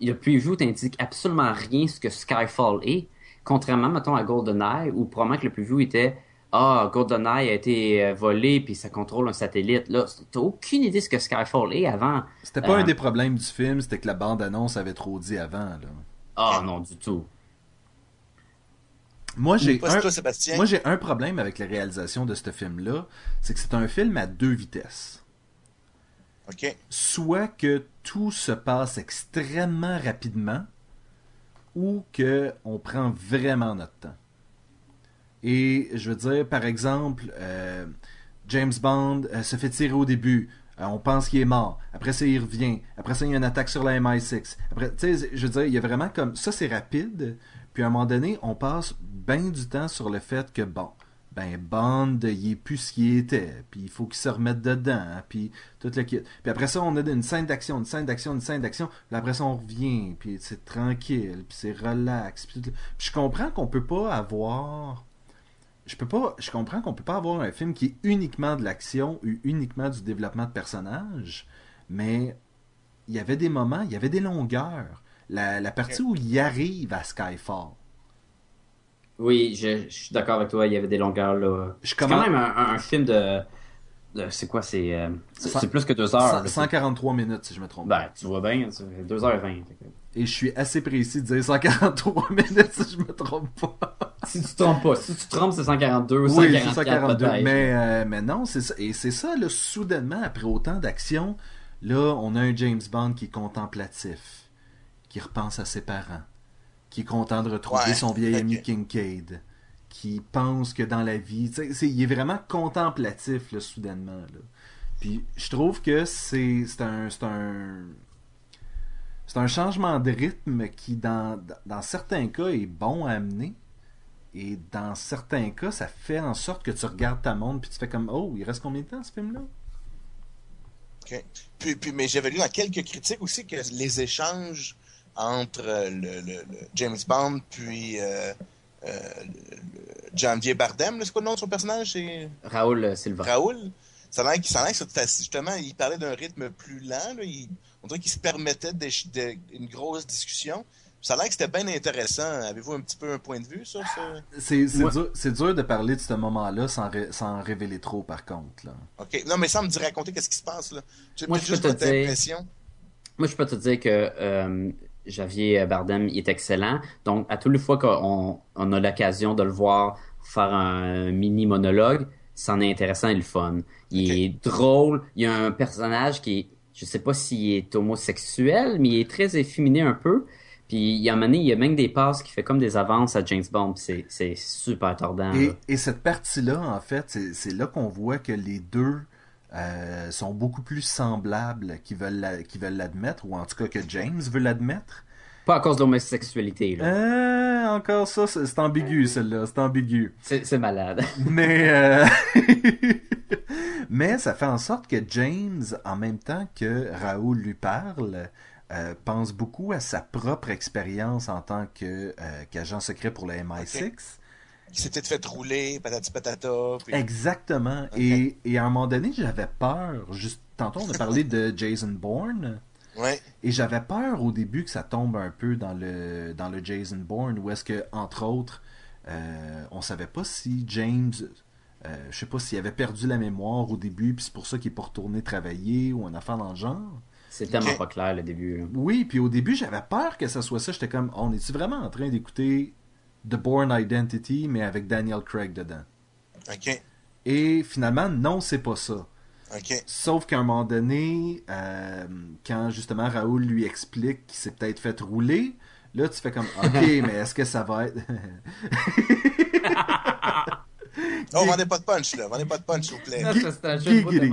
le preview t'indique absolument rien ce que Skyfall est. Contrairement, mettons, à GoldenEye, où probablement que le preview était ah, GoldenEye a été euh, volé puis ça contrôle un satellite. Là, t'as aucune idée de ce que Skyfall est avant. C'était pas un euh, des problèmes du film, c'était que la bande-annonce avait trop dit avant. Là. Ah non, du tout. Moi j'ai un... Moi j'ai un problème avec la réalisation de ce film-là, c'est que c'est un film à deux vitesses. OK. Soit que tout se passe extrêmement rapidement, ou que on prend vraiment notre temps. Et je veux dire, par exemple, euh, James Bond euh, se fait tirer au début. Euh, on pense qu'il est mort. Après ça, il revient. Après ça, il y a une attaque sur la MI6. Après, tu sais, je veux dire, il y a vraiment comme ça, c'est rapide. Puis à un moment donné, on passe bien du temps sur le fait que bon, ben Bond, il est plus ce qu'il était. Puis il faut qu'il se remette dedans. Puis tout le kit. Puis après ça, on a une scène d'action, une scène d'action, une scène d'action. Puis après ça, on revient. Puis c'est tranquille. Puis c'est relax. Puis, puis je comprends qu'on peut pas avoir je peux pas, je comprends qu'on peut pas avoir un film qui est uniquement de l'action ou uniquement du développement de personnages, mais il y avait des moments, il y avait des longueurs. La, partie où il arrive à Skyfall. Oui, je, suis d'accord avec toi, il y avait des longueurs là. C'est quand même un, film de, c'est quoi, c'est euh, c'est plus que deux heures. 143 minutes si je me trompe. Ben, tu vois bien, 2h20. Et je suis assez précis de dire 143 [laughs] minutes si je me trompe pas. si tu te trompes pas. Si tu te trompes, c'est 142 ou 144 mais, euh, mais non, c'est ça. Et c'est ça, là, soudainement, après autant d'action, là, on a un James Bond qui est contemplatif, qui repense à ses parents, qui est content de retrouver son vieil ami Kincaid, qui pense que dans la vie, il est vraiment contemplatif, là, soudainement. Là. Puis je trouve que c'est un, un c'est un changement de rythme qui, dans, dans certains cas, est bon à amener. Et dans certains cas, ça fait en sorte que tu regardes ta montre puis tu fais comme Oh, il reste combien de temps ce film-là? OK. Puis, puis, mais j'avais lu dans quelques critiques aussi que les échanges entre le, James Bond puis euh, euh, Janvier Bardem, c'est quoi le nom de son personnage? C'est... Raoul Silva. Raoul? Ça a l'air que justement, il parlait d'un rythme plus lent. Là, il, on dirait qu'il se permettait une grosse discussion. Ça a l'air que c'était bien intéressant. Avez-vous un petit peu un point de vue sur ça? C'est dur, de parler de ce moment-là sans, sans révéler trop, par contre. Là. OK. Non, mais ça me dit raconter qu'est-ce qui se passe. Là. Moi, je peux te dire... Moi, je peux te dire que euh, Javier Bardem il est excellent. Donc, à toutes les fois qu'on on a l'occasion de le voir faire un mini monologue, c'en est intéressant et le fun. Il est drôle. Il y a un personnage qui est je sais pas s'il est homosexuel, mais il est très efféminé un peu. Puis il y a il y a même des passes qui fait comme des avances à James Bond. C'est, super tordant. Et, cette partie-là, en fait, c'est, là qu'on voit que les deux euh, sont beaucoup plus semblables qu'ils veulent, veulent l'admettre, ou en tout cas que James veut l'admettre. Pas à cause de l'homosexualité, là. Euh, encore ça, c'est ambigu, celle-là. C'est ambigu. C'est malade. [laughs] Mais, euh, [laughs] mais ça fait en sorte que James, en même temps que Raoul lui parle, euh, pense beaucoup à sa propre expérience en tant que euh, qu'agent secret pour le MI6. Il s'était fait rouler, patati patata. Puis... Exactement. Et, et à un moment donné, j'avais peur. Juste tantôt, on a parlé de [laughs] Jason Bourne. Ouais. Et j'avais peur au début que ça tombe un peu dans le dans le Jason Bourne où est-ce que entre autres euh, on savait pas si James euh, je sais pas s'il avait perdu la mémoire au début puis c'est pour ça qu'il est pas retourné travailler ou un affaire dans le genre. C'est tellement Ok. pas clair, le début. là. Oui, puis au début j'avais peur que ça soit ça, j'étais comme on est-tu vraiment en train d'écouter The Bourne Identity mais avec Daniel Craig dedans. OK. Et finalement non, c'est pas ça. OK. Sauf qu'à un moment donné, euh, quand justement Raoul lui explique qu'il s'est peut-être fait rouler, là tu fais comme OK, [laughs] mais est-ce que ça va être. [laughs] Oh, vendez pas de punch, là. Vendez pas de punch, s'il vous plaît. Non, c'est un jeu de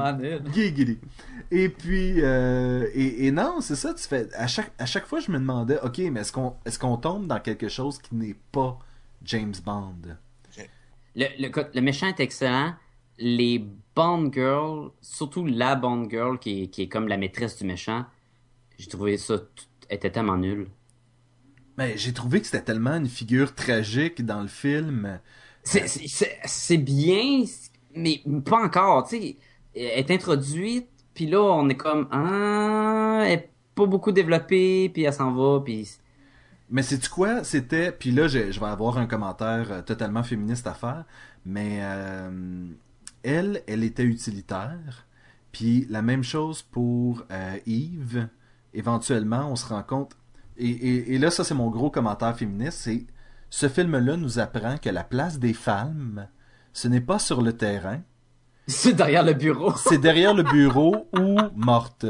Et puis, euh, et, et non, c'est ça, tu fais. À chaque, à chaque fois, je me demandais OK, mais est-ce qu'on est qu'on tombe dans quelque chose qui n'est pas James Bond? Le, le, méchant est excellent. Les Bond Girls, surtout la Bond Girl qui est, qui est comme la maîtresse du méchant, j'ai trouvé ça était tellement nul. Mais j'ai trouvé que c'était tellement une figure tragique dans le film. C'est- bien, mais pas encore, tu sais. Elle est introduite, puis là, on est comme, ah, elle est pas beaucoup développée, puis elle s'en va, puis... Mais c'est quoi? C'était puis là je, vais avoir un commentaire euh, totalement féministe à faire, mais euh, elle, elle était utilitaire. Puis la même chose pour euh, Yves. Éventuellement, on se rend compte. Et, et, et là, ça c'est mon gros commentaire féministe, c'est ce film-là nous apprend que la place des femmes, ce n'est pas sur le terrain, C'est derrière le bureau. [laughs] c'est derrière le bureau ou morte.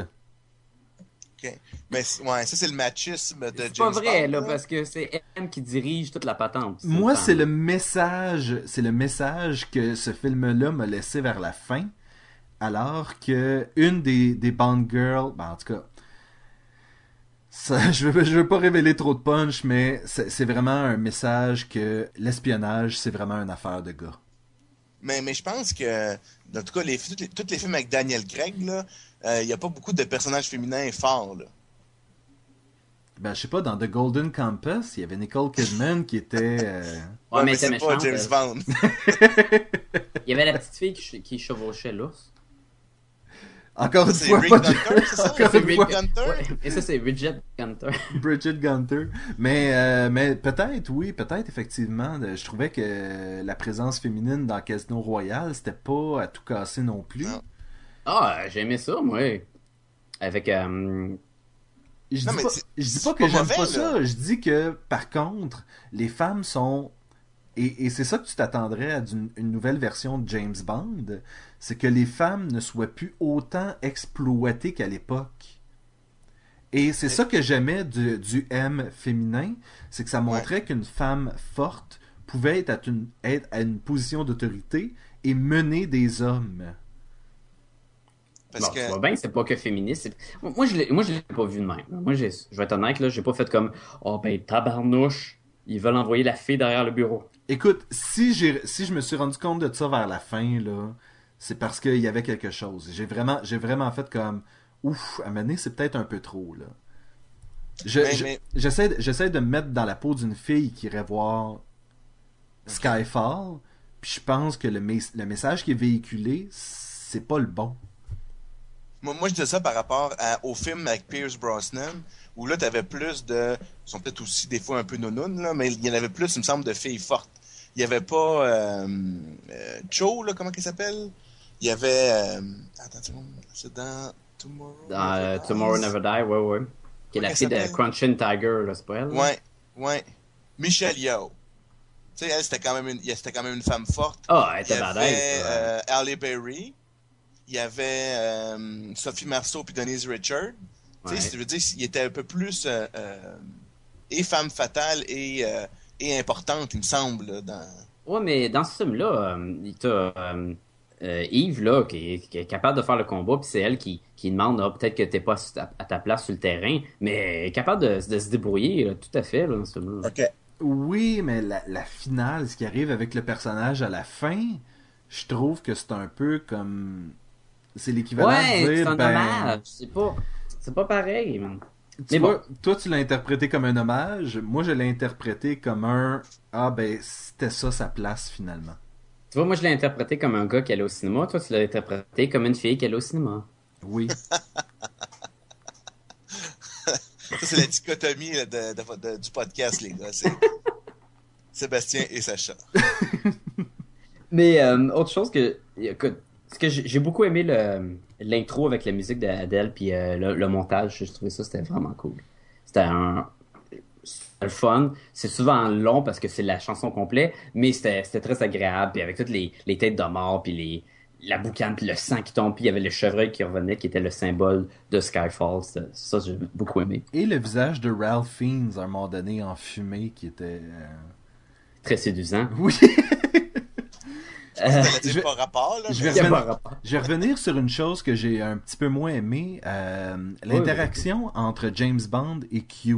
OK. Mais, c- ouais, ça, c'est le machisme de C'est James pas vrai, Bond, là, parce que c'est elle qui dirige toute la patente. Moi, c'est le message, c'est le message que ce film-là m'a laissé vers la fin, alors que une des, des Bond Girls, ben, en tout cas, ça, [laughs] je veux, je veux pas révéler trop de punch, mais c'est c'est vraiment un message que l'espionnage, c'est vraiment une affaire de gars. Mais, mais je pense que, en tout cas, les, tous les, tous les films avec Daniel Craig, là, euh, il n'y a pas beaucoup de personnages féminins forts, là. Ben, je sais pas, dans The Golden Compass, il y avait Nicole Kidman qui était... euh, Ouais, mais c'est c'est pas. James Bond. [laughs] Il y avait la petite fille qui chevauchait l'ours. Encore une c'est fois, Rick pas Gunter, c'est ça? C'est Rick. Gunter? Ouais, Et ça, c'est Bridget Gunter. [laughs] Bridget Gunter. Mais, euh, mais peut-être, oui, peut-être, effectivement. Je trouvais que la présence féminine dans Casino Royale, c'était pas à tout casser non plus. Ah, j'ai aimé ça, moi. Avec, euh, Je Non, dis mais pas, je dis que j'aime pas là. ça. Je dis que, par contre, les femmes sont. Et, et c'est ça que tu t'attendrais à d'une- une nouvelle version de James Bond, c'est que les femmes ne soient plus autant exploitées qu'à l'époque. Et c'est ça que j'aimais du, du M féminin, c'est que ça montrait qu'une femme forte pouvait être à une, être à une position d'autorité et mener des hommes. Parce bon, que, tu vois bien que c'est pas que féministe. Moi, je l'ai, moi, je l'ai pas vu de même. Moi, je vais être honnête, là, j'ai pas fait comme, oh, ben, tabarnouche, ils veulent envoyer la fille derrière le bureau. Écoute, si j'ai si je me suis rendu compte de ça vers la fin là, c'est parce qu'il y avait quelque chose. J'ai vraiment j'ai vraiment fait comme ouf, à mener c'est peut-être un peu trop là. Je- mais- J'essaie de- j'essaie de me mettre dans la peau d'une fille qui irait voir Skyfall, puis je pense que le, le message qui est véhiculé, c'est pas le bon. moi, moi, je dis ça par rapport à- au film avec Pierce Brosnan, où là, t'avais plus de... Ils sont peut-être aussi des fois un peu nounounes, là, mais il y en avait plus, il me semble, de filles fortes. Il y avait pas... Euh, euh, Cho, là, comment il s'appelle? Il y avait... Euh, attends, c'est dans... Tomorrow... Dans euh, Never Dies. Tomorrow Never Die, ouais, ouais. Qui est la fille de? Crunchin Tiger, là, c'est pas elle? là? Ouais, ouais. Michelle Yeoh. Tu sais, elle, c'était quand, même une- c'était quand même une femme forte. Ah, elle Il y était avait badass. là. euh, Halle Berry. Il y avait euh, Sophie Marceau puis Denise Richard. Tu Ouais. sais, je veux dire, il était un peu plus euh, euh, et femme fatale et, euh, et importante, il me semble. là, Dans... Ouais, mais dans ce film-là, euh, il t'a, euh, Yves, là, qui est, qui est capable de faire le combat, puis c'est elle qui, qui demande, ah, peut-être que t'es pas à, ta place sur le terrain, mais elle est capable de, de se débrouiller, là, tout à fait, là, ce film-là. Ok. Oui, mais la, la finale, ce qui arrive avec le personnage à la fin, je trouve que c'est un peu comme. C'est l'équivalent Ouais, de c'est dire. un ben, hommage, c'est pas, c'est pas pareil, man. tu Mais vois, bon. toi, tu l'as interprété comme un hommage. Moi, je l'ai interprété comme un. Ah, ben, c'était ça sa place finalement. Tu vois, moi, je l'ai interprété comme un gars qui allait au cinéma, toi, tu l'as interprété comme une fille qui allait au cinéma. Oui. [laughs] Ça, c'est la dichotomie là, de, de- de- du podcast, les gars. C'est [laughs] Sébastien et Sacha. [laughs] Mais euh, autre chose que, écoute, ce que j'ai beaucoup aimé le- l'intro avec la musique d'Adèle puis euh, le, le montage, je trouvais ça c'était vraiment cool. C'était un le fun. C'est souvent long parce que c'est la chanson complète, mais c'était très agréable puis avec toutes les, les têtes de mort puis les la boucane puis le sang qui tombe puis il y avait le chevreuil qui revenait qui était le symbole de Skyfall. Ça j'ai beaucoup aimé. Et le visage de Ralph Fiennes à un moment donné en fumée qui était. euh, Très séduisant. Oui. [laughs] Euh, Ça je vais- n'a pas rapport, là. je vais revenir- pas rapport. Je vais revenir sur une chose que j'ai un petit peu moins aimé, euh, l'interaction entre James Bond et Q.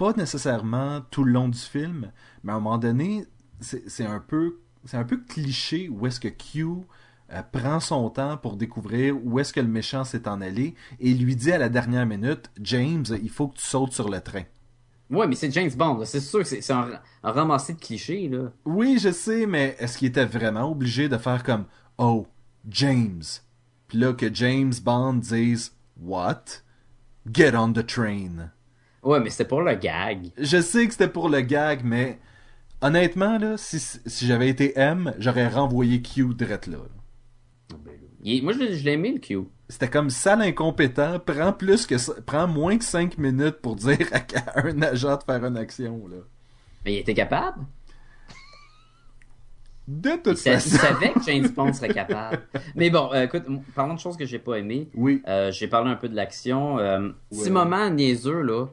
Pas nécessairement tout le long du film, mais à un moment donné, c'est un peu c'est un peu cliché où est-ce que Q euh, prend son temps pour découvrir où est-ce que le méchant s'est en allé et lui dit à la dernière minute, James, il faut que tu sautes sur le train. Ouais, mais c'est James Bond. C'est sûr que c'est c'est un, un ramassé de clichés là. Oui, je sais, mais est-ce qu'il était vraiment obligé de faire comme Oh, James? Puis là, que James Bond dise What? Get on the train. Ouais, mais c'était pour le gag. Je sais que c'était pour le gag, mais honnêtement, là, si, si j'avais été M, j'aurais renvoyé Q direct là. Il moi, je, l'ai- je l'ai aimé, le Q. C'était comme sale incompétent, prend plus que ça- prend moins que 5 minutes pour dire [laughs] à, un agent de faire une action là. Mais il était capable. De Il, toute sa- il façon. savait que James Bond serait [laughs] capable. Mais bon, euh, écoute, parlons de choses que j'ai pas aimées. Oui. Euh, j'ai parlé un peu de l'action. Euh, Petit Ouais. moment niaiseux, là.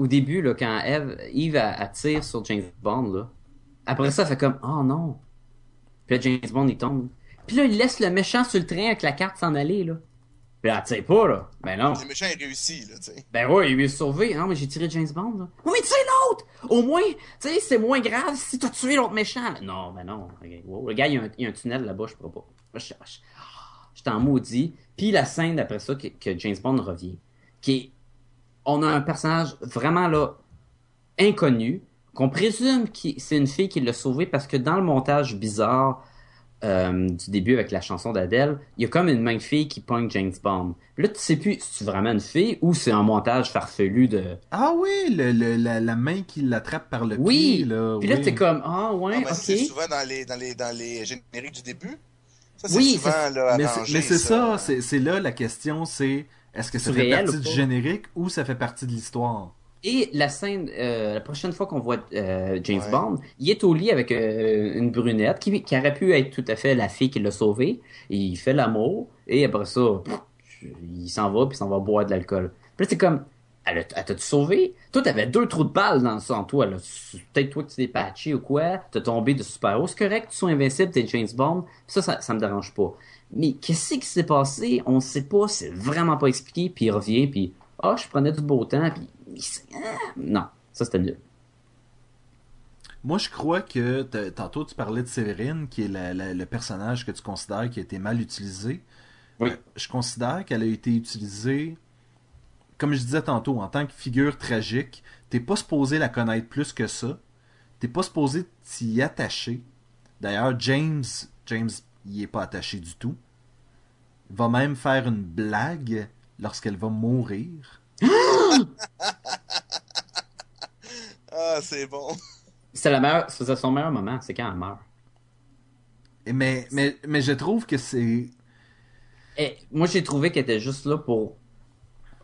Au début, là, quand Eve, Eve elle, elle tire sur James Bond, là. Après ça, elle fait comme, oh non. Puis là, James Bond, il tombe. Puis là, il laisse le méchant sur le train avec la carte s'en aller, là. Puis là, elle tire pas, là. Ben non. Le méchant est réussi, là, tu sais. Ben ouais, il lui est sauvé. Non, mais j'ai tiré James Bond, là. Oui, mais tu sais l'autre! Au moins, tu sais, c'est moins grave si t'as tué l'autre méchant. là. Non, ben non. Ok, wow. Le gars, il y, a un, il y a un tunnel là-bas, je pourrais pas. Je- je- J'étais en maudit. Puis la scène d'après ça, que, que James Bond revient, qui est... On a un personnage vraiment, là, inconnu, qu'on présume que c'est une fille qui l'a sauvé parce que dans le montage bizarre euh, du début avec la chanson d'Adèle, il y a comme une main de fille qui pogne James Bond. Puis là, tu sais plus si c'est vraiment une fille ou c'est un montage farfelu de... Ah oui, le, le- la, la main qui l'attrape par le Oui! pied là. Puis là, oui. t'es comme, ah ouais, Ah, ben, C'est souvent dans les, dans, les, dans les génériques du début. Ça, c'est Oui, souvent ça- là, Mais c'est- arrangé, mais c'est ça, c'est c'est là la question, c'est est-ce que ça C'est fait réel partie du générique ou ça fait partie de l'histoire? Et la scène, euh, la prochaine fois qu'on voit euh, James Ouais. Bond, il est au lit avec euh, une brunette qui, qui aurait pu être tout à fait la fille qui l'a sauvé. Et il fait l'amour et après ça, pff, il s'en va puis il s'en va boire de l'alcool. Puis là, c'est comme, elle, t'a-tu sauvé? Toi, t'avais deux trous de balles dans ça en toi. Peut-être toi que tu t'es patché ou quoi? T'as tombé de super haut. C'est correct que tu sois invincible, t'es James Bond. Ça, ça, ça me dérange pas. Mais qu'est-ce qui s'est passé? On sait pas. C'est vraiment pas expliqué. Puis il revient puis ah, je prenais du beau temps. Puis ah, non, ça c'était nul. Moi, je crois que tantôt tu parlais de Séverine, qui est la- la- le personnage que tu considères qui a été mal utilisé. Oui. Euh, je considère qu'elle a été utilisée, comme je disais tantôt, en tant que figure tragique. T'es pas supposé la connaître plus que ça. T'es pas supposé t'y attacher. D'ailleurs, James, James, il est pas attaché du tout. Il va même faire une blague lorsqu'elle va mourir. [gasps] Ah, c'est bon. C'est la meilleure, c'est son meilleur moment, c'est quand elle meurt. Et mais, mais, mais je trouve que c'est Et moi, j'ai trouvé qu'elle était juste là pour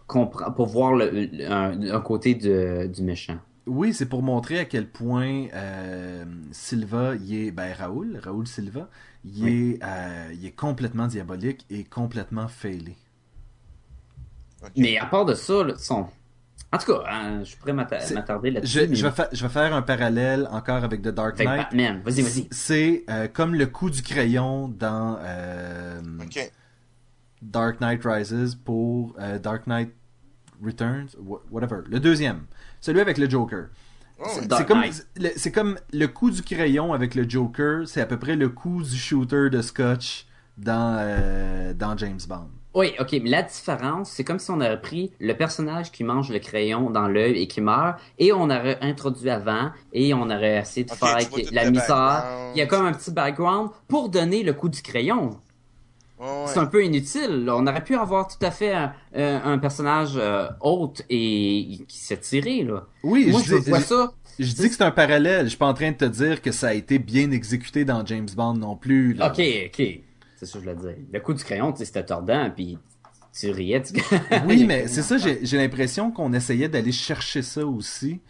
pour voir le, le- un, un côté de- du méchant. Oui, c'est pour montrer à quel point euh, Silva, il est, ben Raoul, Raoul Silva, il, Oui. est, euh, il est complètement diabolique et complètement failé. Mais à part de ça, là, son, En tout cas, hein, je pourrais m'attarder là-dessus. Je, mais- je vais fa- je vais faire un parallèle encore avec The Dark Avec Knight. Batman. Vas-y, vas-y. C'est euh, comme le coup du crayon dans euh. Dark Knight Rises pour euh, Dark Knight Returns, wha- whatever. Le deuxième, celui avec le Joker. Oh, C'est- comme, le- c'est comme le coup du crayon avec le Joker, c'est à peu près le coup du shooter de Scotch dans, euh, dans James Bond. Oui, ok, mais la différence, c'est comme si on avait pris le personnage qui mange le crayon dans l'œil et qui meurt, et on aurait introduit avant, et on aurait essayé de faire la misère. background. Il y a comme un petit background pour donner le coup du crayon. Ouais, ouais. C'est un peu inutile. là. On aurait pu avoir tout à fait un, un- un personnage euh, haute et qui s'est tiré. Là. Oui, Moi, je, je dis, vois je- ça. je dis que c'est un parallèle. Je suis pas en train de te dire que ça a été bien exécuté dans James Bond non plus. là. Ok, ok. C'est ça que je voulais dire. Le coup du crayon, c'était tordant, puis tu riais. Tu... [laughs] Oui, mais c'est ça, j'ai j'ai l'impression qu'on essayait d'aller chercher ça aussi.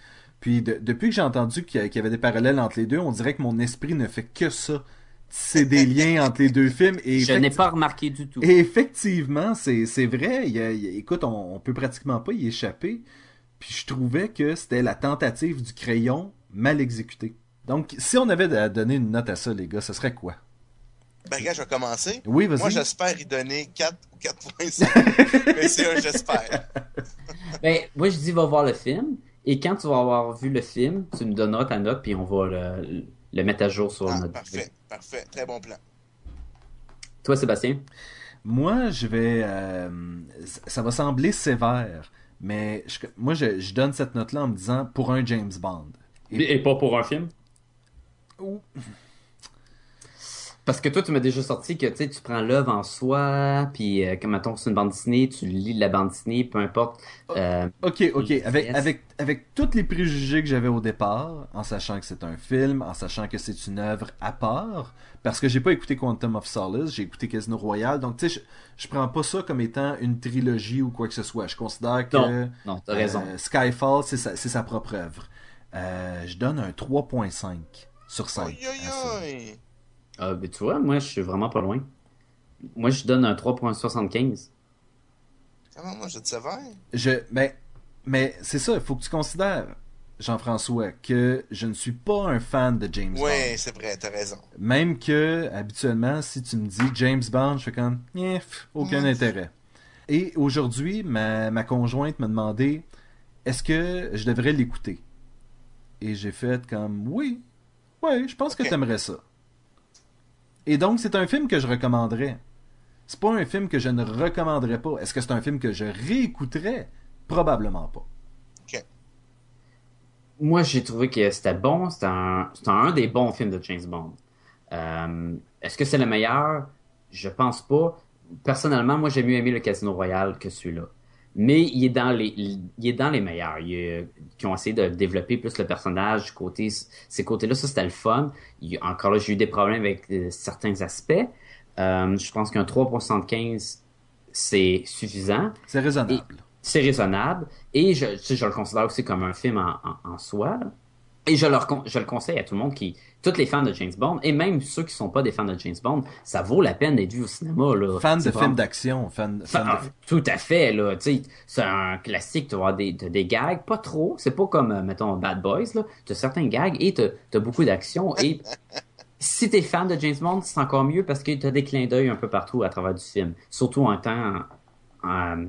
Puis de- depuis que j'ai entendu qu'il y a- qu'il y avait des parallèles entre les deux, on dirait que mon esprit ne fait que ça. C'est des liens entre les deux films. Et Je n'ai pas remarqué du tout. Et effectivement, c'est c'est vrai. Il a- il écoute, on, on peut pratiquement pas y échapper. Puis je trouvais que c'était la tentative du crayon mal exécutée. Donc, si on avait à donner une note à ça, les gars, ce serait quoi? Ben, gars, je vais commencer. Oui, vas-y. Moi, j'espère y donner 4 ou 4.5. [laughs] mais c'est un j'espère. Ben, moi, je dis, va voir le film. Et quand tu vas avoir vu le film, tu me donneras ta note, puis on va le, le mettre à jour sur Ah, notre. parfait, parfait. Très bon plan. Toi, Sébastien? Moi, je vais. euh, ça- ça va sembler sévère, mais je- moi, je, je donne cette note-là en me disant pour un James Bond. Et- Et pas pour un film? Ouh. Parce que toi, tu m'as déjà sorti que tu sais, tu prends l'œuvre en soi, puis euh, comme mettons c'est une bande dessinée, tu lis la bande dessinée, peu importe. euh, Ok, ok. Avec, avec, avec tous les préjugés que j'avais au départ, en sachant que c'est un film, en sachant que c'est une œuvre à part, parce que j'ai pas écouté Quantum of Solace, j'ai écouté Casino Royale, donc tu sais, je, je prends pas ça comme étant une trilogie ou quoi que ce soit. Je considère que Non, non, raison. euh, Skyfall, c'est sa, c'est sa propre œuvre. Euh, je donne un 3.5 sur 5. Aïe, aïe, à ça. aïe. Ah, ben, tu vois, moi, je suis vraiment pas loin. Moi, je donne un 3.75. Comment moi, je te sévère? Je, ben, mais c'est ça, il faut que tu considères, Jean-François, que je ne suis pas un fan de James Bond. Ouais, c'est vrai, t'as raison. Même que, habituellement, si tu me dis James Bond, je fais comme, eh, aucun Mm. intérêt. Et aujourd'hui, ma, ma conjointe m'a demandé, est-ce que je devrais l'écouter? Et j'ai fait comme, oui, oui, je pense que Ok. t'aimerais ça. Et donc, c'est un film que je recommanderais. C'est pas un film que je ne recommanderais pas. Est-ce que c'est un film que je réécouterais? Probablement pas. Moi, j'ai trouvé que c'était bon. C'était un, un des bons films de James Bond. Euh, est-ce que c'est le meilleur? Je pense pas. Personnellement, moi, j'ai mieux aimé le Casino Royale que celui-là. Mais il est dans les, il est dans les meilleurs. Il est- qui ont essayé de développer plus le personnage, côté, ces côtés-là, ça c'était le fun. Il- encore là, j'ai eu des problèmes avec euh, certains aspects. Euh, je pense qu'un 3.75, c'est suffisant. C'est raisonnable. C'est raisonnable. Et je, sais, je le considère aussi comme un film en, en, en soi. Et je, con- je le conseille à tout le monde qui, tous les fans de James Bond, et même ceux qui sont pas des fans de James Bond, ça vaut la peine d'être vu au cinéma, là. Fan de films d'action, fan, fan Enfin, de... ah, tout à fait, là. Tu c'est un classique, tu vas avoir des, des gags, pas trop. C'est pas comme, euh, mettons, Bad Boys, là. T'as certains gags et t'as, t'as beaucoup d'action. Et [laughs] si t'es fan de James Bond, c'est encore mieux parce que t'as des clins d'œil un peu partout à travers du film. Surtout en temps, euh,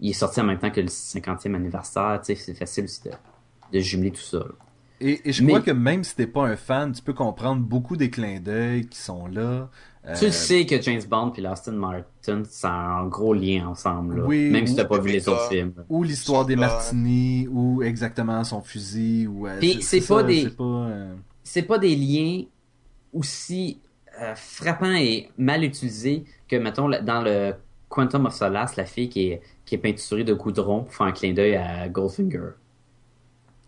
il est sorti en même temps que le 50e anniversaire, tu sais, c'est facile aussi de, de jumeler tout ça, là. Et, et je Mais- crois que même si t'es pas un fan, tu peux comprendre beaucoup des clins d'œil qui sont là. Euh, Tu le sais que James Bond et Aston Martin, ça a un gros lien ensemble, là. Oui, Même si t'as pas vu les autres films. Ou l'histoire des martinis, ou exactement son fusil, ou... euh, Puis c'est pas ça, des- c'est pas, euh, pas des liens aussi euh, frappants et mal utilisés que, mettons, dans le Quantum of Solace, la fille qui est, qui est peinturée de goudron pour faire un clin d'œil à Goldfinger,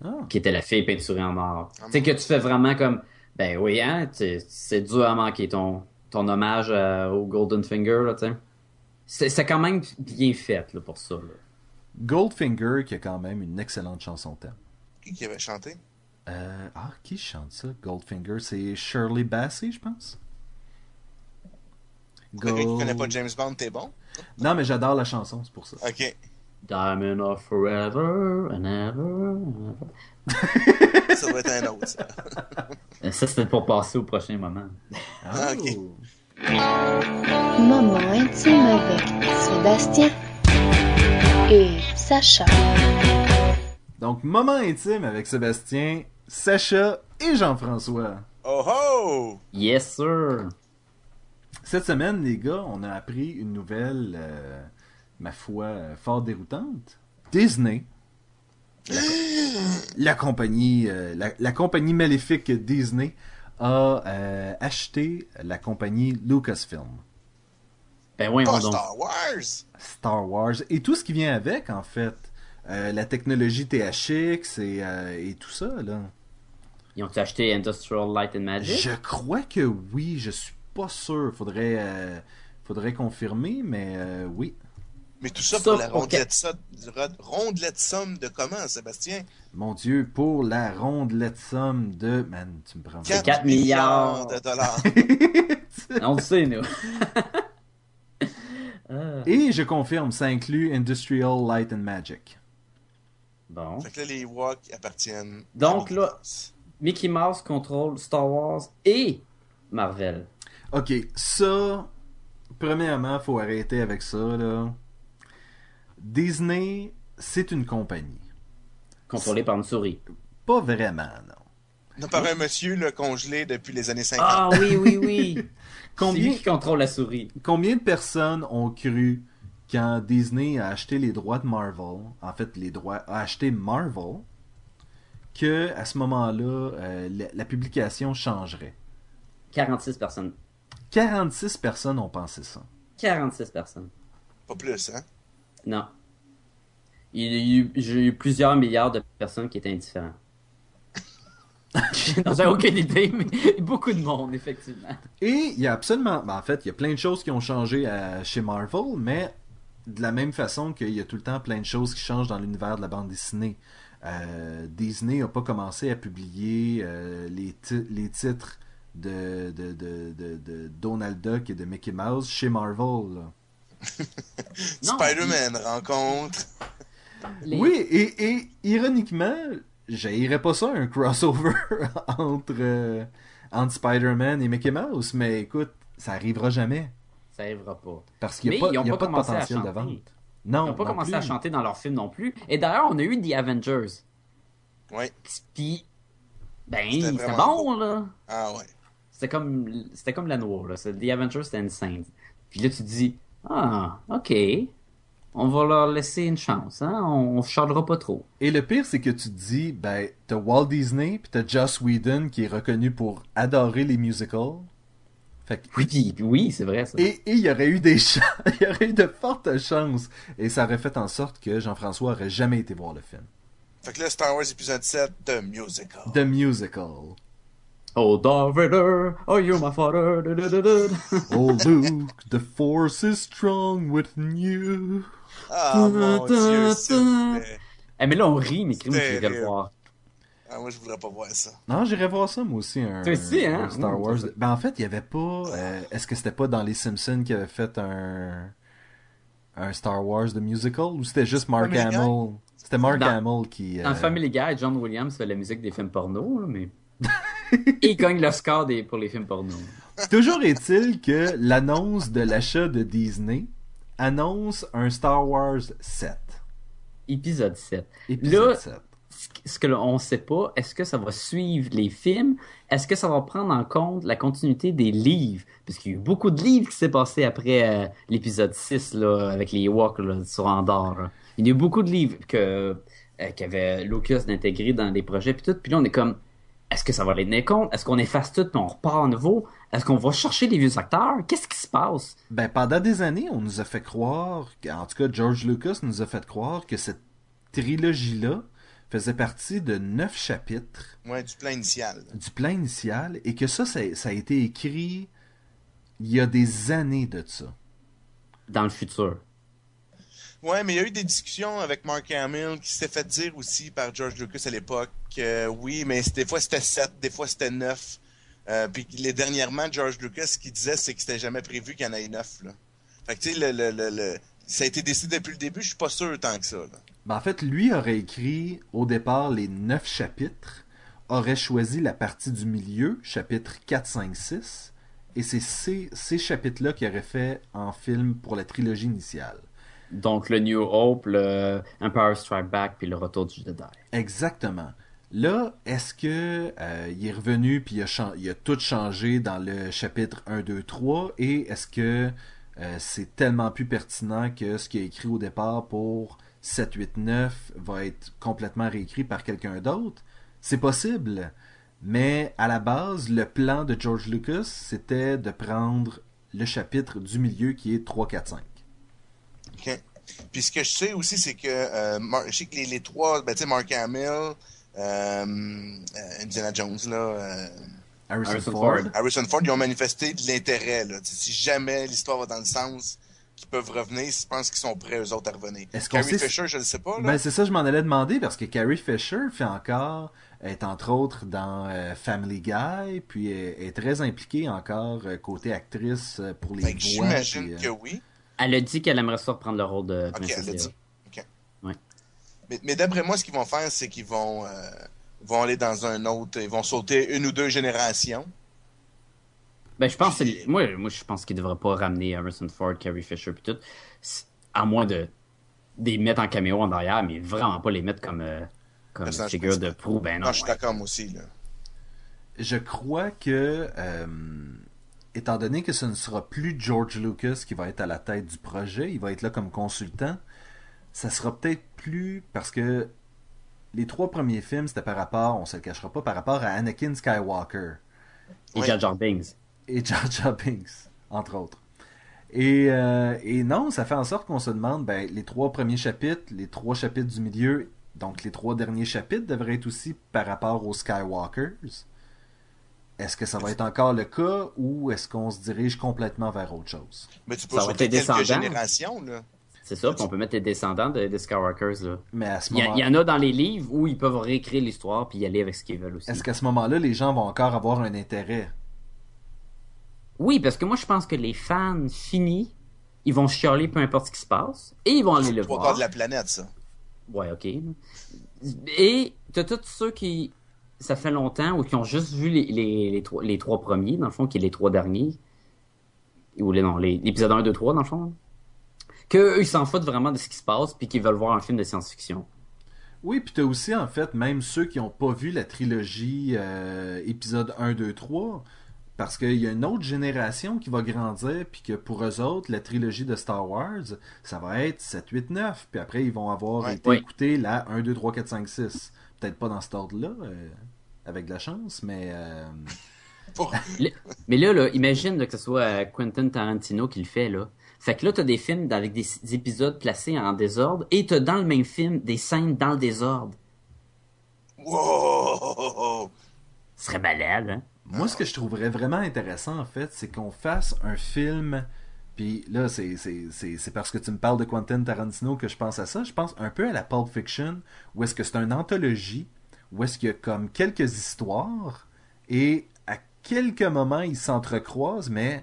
Ah. qui était la fille peinturée en or. Tu sais, que tu fais vraiment comme, ben oui, hein, c'est dur à manquer ton, ton hommage euh, au Golden Finger, là, tu sais. C'est c'est quand même bien fait, là, pour ça, là. Goldfinger, qui a quand même une excellente chanson thème. Qui qui avait chanté? Euh, ah, qui chante ça, Goldfinger? C'est Shirley Bassey, je pense? Quelqu'un qui connaît pas Gold- James Bond, t'es bon? Non, mais j'adore la chanson, c'est pour ça. Ok. Diamond of Forever and Ever. and ever. [laughs] Ça va être un autre, ça. [laughs] Ça, c'était pour passer au prochain moment. Ah, ok. Oh. Moment intime avec Sébastien et Sacha. Donc, moment intime avec Sébastien, Sacha et Jean-François. Oh oh! Yes, sir. Cette semaine, les gars, on a appris une nouvelle, euh, ma foi, euh, fort déroutante. Disney, la, la compagnie, euh, la, la compagnie maléfique Disney, a euh, acheté la compagnie Lucasfilm, Ben oui, on Pas donc. Star Wars! Star Wars et tout ce qui vient avec, en fait. Euh, la technologie THX et, euh, et tout ça, là. Ils ont acheté Industrial Light and Magic? Je crois que oui, je suis pas sûr. Faudrait, euh, faudrait confirmer, mais euh, oui. Mais tout ça pour la rondelette, somme- rondelette somme de comment, Sébastien? Mon Dieu, pour la rondelette somme de... Man, tu me prends... 4, 4 milliards de dollars. [laughs] On le sait, nous. [laughs] Ah. Et je confirme, ça inclut Industrial Light and Magic. Bon. fait que là, les Walk appartiennent. Donc, là- Mickey Mickey Mouse contrôle Star Wars et Marvel. Ok, ça... Premièrement, faut arrêter avec ça, là. Disney, c'est une compagnie. Contrôlé par une souris. Pas vraiment, non. On a par un monsieur là, congelé depuis les années 50. Ah oui, oui, oui. [laughs] [laughs] C'est Combien, lui qui contrôle la souris. combien de personnes ont cru quand Disney a acheté les droits de Marvel, en fait, les droits, a acheté Marvel, que à ce moment-là, euh, la, la publication changerait? 46 personnes. 46 personnes ont pensé ça. 46 personnes. Pas plus, hein? Non. Il y a eu, j'ai eu plusieurs milliards de personnes qui étaient indifférents. [laughs] J'ai aucune idée, mais beaucoup de monde, effectivement. Et il y a absolument, ben, en fait, il y a plein de choses qui ont changé à- chez Marvel, mais de la même façon qu'il y a tout le temps plein de choses qui changent dans l'univers de la bande dessinée. Euh, Disney n'a pas commencé à publier euh, les, ti- les titres de, de, de, de, de Donald Duck et de Mickey Mouse chez Marvel. là. [laughs] Spider-Man rencontre. les- Oui, et, et ironiquement, j'haïrais pas ça un crossover [laughs] entre, euh, entre Spider-Man et Mickey Mouse, mais écoute, ça arrivera jamais. Ça arrivera pas. Parce qu'il n'y a pas, ils ont il y a pas pas de potentiel de vente. Non, Ils n'ont pas non commencé plus. à chanter dans leur film non plus. Et d'ailleurs, on a eu The Avengers. Oui. Puis, ben, C'était bon, là. Ah ouais. C'était comme, c'était comme la noire, là. The Avengers, c'était insane. Puis là, tu te dis, ah, ok. On va leur laisser une chance, hein? On, on chialera pas trop. Et le pire, c'est que tu te dis, ben, t'as Walt Disney puis t'as Joss Whedon qui est reconnu pour adorer les musicals. Fait que- Oui, c'est vrai, ça. Et et il y aurait eu des [laughs] chances, il y aurait eu de fortes chances. Et ça aurait fait en sorte que Jean-François aurait jamais été voir le film. Fait que là, Star Wars épisode 7, The Musical. The Musical. Oh, Darth Vader, oh, you're my father? da, da, da, da. Oh Luke, the force is strong within you. Ah mon Dieu, plaît. Eh, mais là, on rit, mais crime, je vais le voir. Ah, moi, je voudrais pas voir ça. Non, j'irais voir ça moi aussi un, aussi, hein? un Star Mmh, Wars. Ben en fait, il y avait pas euh, est-ce que c'était pas dans les Simpsons qui avait fait un un Star Wars de musical ou c'était juste Mark? Hamill? C'était Mark Dans- Hamill qui Dans euh, Family Guy, John Williams fait la musique des films porno, là, mais... [laughs] Il gagne l'Oscar des... pour les films porno. Toujours est-il que l'annonce de l'achat de Disney annonce un Star Wars 7. Épisode 7. Épisode Là, 7. ce que- l'on- on sait pas, est-ce que ça va suivre les films? Est-ce que ça va prendre en compte la continuité des livres? Parce qu'il y a eu beaucoup de livres qui s'est passé après euh, l'épisode 6, là, avec les là, sur Andorre. là. Il y a eu beaucoup de livres que, euh, qu'avait Lucas d'intégrer dans des projets puis tout. Puis là, on est comme, est-ce que ça va les tenir compte? Est-ce qu'on efface tout puis on repart à nouveau? Est-ce qu'on va chercher les vieux acteurs? Qu'est-ce qui se passe? Ben, pendant des années, on nous a fait croire, en tout cas, George Lucas nous a fait croire que cette trilogie-là faisait partie de neuf chapitres Ouais, du plan initial. du plan initial et que ça, ça, ça a été écrit il y a des années de ça. Dans le futur. Ouais, mais il y a eu des discussions avec Mark Hamill qui s'était fait dire aussi par George Lucas à l'époque que oui, mais des fois c'était 7, des fois c'était 9. Euh, puis les dernièrement, George Lucas, ce qu'il disait, c'est que c'était jamais prévu qu'il y en ait 9. Là. Fait que tu sais, ça a été décidé depuis le début, je suis pas sûr tant que ça. là. Ben, en fait, lui aurait écrit au départ les neuf chapitres, aurait choisi la partie du milieu, chapitre 4, 5, 6, et c'est ces, ces chapitres-là qu'il aurait fait en film pour la trilogie initiale. Donc le New Hope, le Empire Strike Back, puis le Retour du Jedi. Exactement. Là, est-ce que euh, il est revenu puis il a, tout changé dans le chapitre 1, 2, 3 et est-ce que euh, c'est tellement plus pertinent que ce qu'il a écrit au départ pour 7, 8, 9 va être complètement réécrit par quelqu'un d'autre? C'est possible. Mais à la base, le plan de George Lucas, c'était de prendre le chapitre du milieu qui est 3, 4, 5. OK. Puis ce que je sais aussi, c'est que euh, Mar- je sais que les, les trois, ben, tu sais, Mark Hamill, euh, euh, Indiana Jones, là, euh, Harrison, Harrison Ford. Ford. Harrison Ford, ils ont manifesté de l'intérêt. Si jamais l'histoire va dans le sens qu'ils peuvent revenir, je pense qu'ils sont prêts, eux autres, à revenir. Est-ce qu'on Carrie sait- Fisher, je ne sais pas. Là. Ben, c'est ça, je m'en allais demander parce que Carrie Fisher fait encore, est entre autres dans euh, Family Guy, puis est, est très impliquée encore euh, côté actrice pour les que voix. j'imagine puis, euh, que oui. Elle a dit qu'elle aimerait ça reprendre le rôle de Ok, Princesse elle dit. Ok. Ouais. Mais, mais d'après moi, ce qu'ils vont faire, c'est qu'ils vont, euh, vont aller dans un autre. Ils vont sauter une ou deux générations. Ben, je pense Puis- moi, moi, je pense qu'il devrait pas ramener Harrison Ford, Carrie Fisher puis tout, à moins de des mettre en caméo en arrière, mais vraiment pas les mettre comme euh, comme figure de proue. Ben non. Non, je suis ouais. d'accord moi aussi. Là. Je crois que, euh, étant donné que ce ne sera plus George Lucas qui va être à la tête du projet, il va être là comme consultant, ça sera peut-être plus parce que les trois premiers films, c'était par rapport, on se le cachera pas, par rapport à Anakin Skywalker. Et Ouais. Jar Jar Binks. et Jar Jar Binks, entre autres. Et, euh, et non, ça fait en sorte qu'on se demande, ben, les trois premiers chapitres, les trois chapitres du milieu, donc les trois derniers chapitres devraient être aussi par rapport aux Skywalkers. Est-ce que ça va être encore le cas ou est-ce qu'on se dirige complètement vers autre chose? Mais tu peux Ça va sauter quelques descendants. générations. Là. C'est ça, puis on peut mettre les descendants de- des Skywalkers là. Mais à ce Il y, a- moment il y en a dans les livres où ils peuvent réécrire l'histoire puis y aller avec ce qu'ils veulent aussi. est-ce qu'à ce moment-là, les gens vont encore avoir un intérêt? Oui, parce que moi je pense que les fans finis, ils vont chialer peu importe ce qui se passe et ils vont aller le voir. de la planète, ça. Ouais, ok. Et t'as tous ceux qui, ça fait longtemps, ou qui ont juste vu les, les, les, trois, les trois premiers, dans le fond, qui est les trois derniers, ou les, non, les, l'épisode 1, 2, 3, dans le fond, que eux, ils s'en foutent vraiment de ce qui se passe, puis qu'ils veulent voir un film de science-fiction. Oui, puis t'as aussi, en fait, même ceux qui n'ont pas vu la trilogie euh, épisode 1, 2, 3, parce qu'il y a une autre génération qui va grandir, puis que pour eux autres, la trilogie de Star Wars, ça va être 7, 8, 9, puis après, ils vont avoir Ouais. été écoutés la 1, 2, 3, 4, 5, 6. Peut-être pas dans cet ordre-là, euh, avec de la chance, mais... euh, [laughs] [laughs] mais là, là, imagine là, que ce soit euh, Quentin Tarantino qui le fait, là. Fait que là, t'as des films avec des, des épisodes placés en désordre, et t'as dans le même film des scènes dans le désordre. Wow! Ce serait balade, hein? Moi, ce que je trouverais vraiment intéressant, en fait, c'est qu'on fasse un film. Puis là, c'est, c'est, c'est, c'est parce que tu me parles de Quentin Tarantino que je pense à ça. Je pense un peu à la Pulp Fiction, où est-ce que c'est une anthologie, où est-ce qu'il y a comme quelques histoires, et à quelques moments, ils s'entrecroisent, mais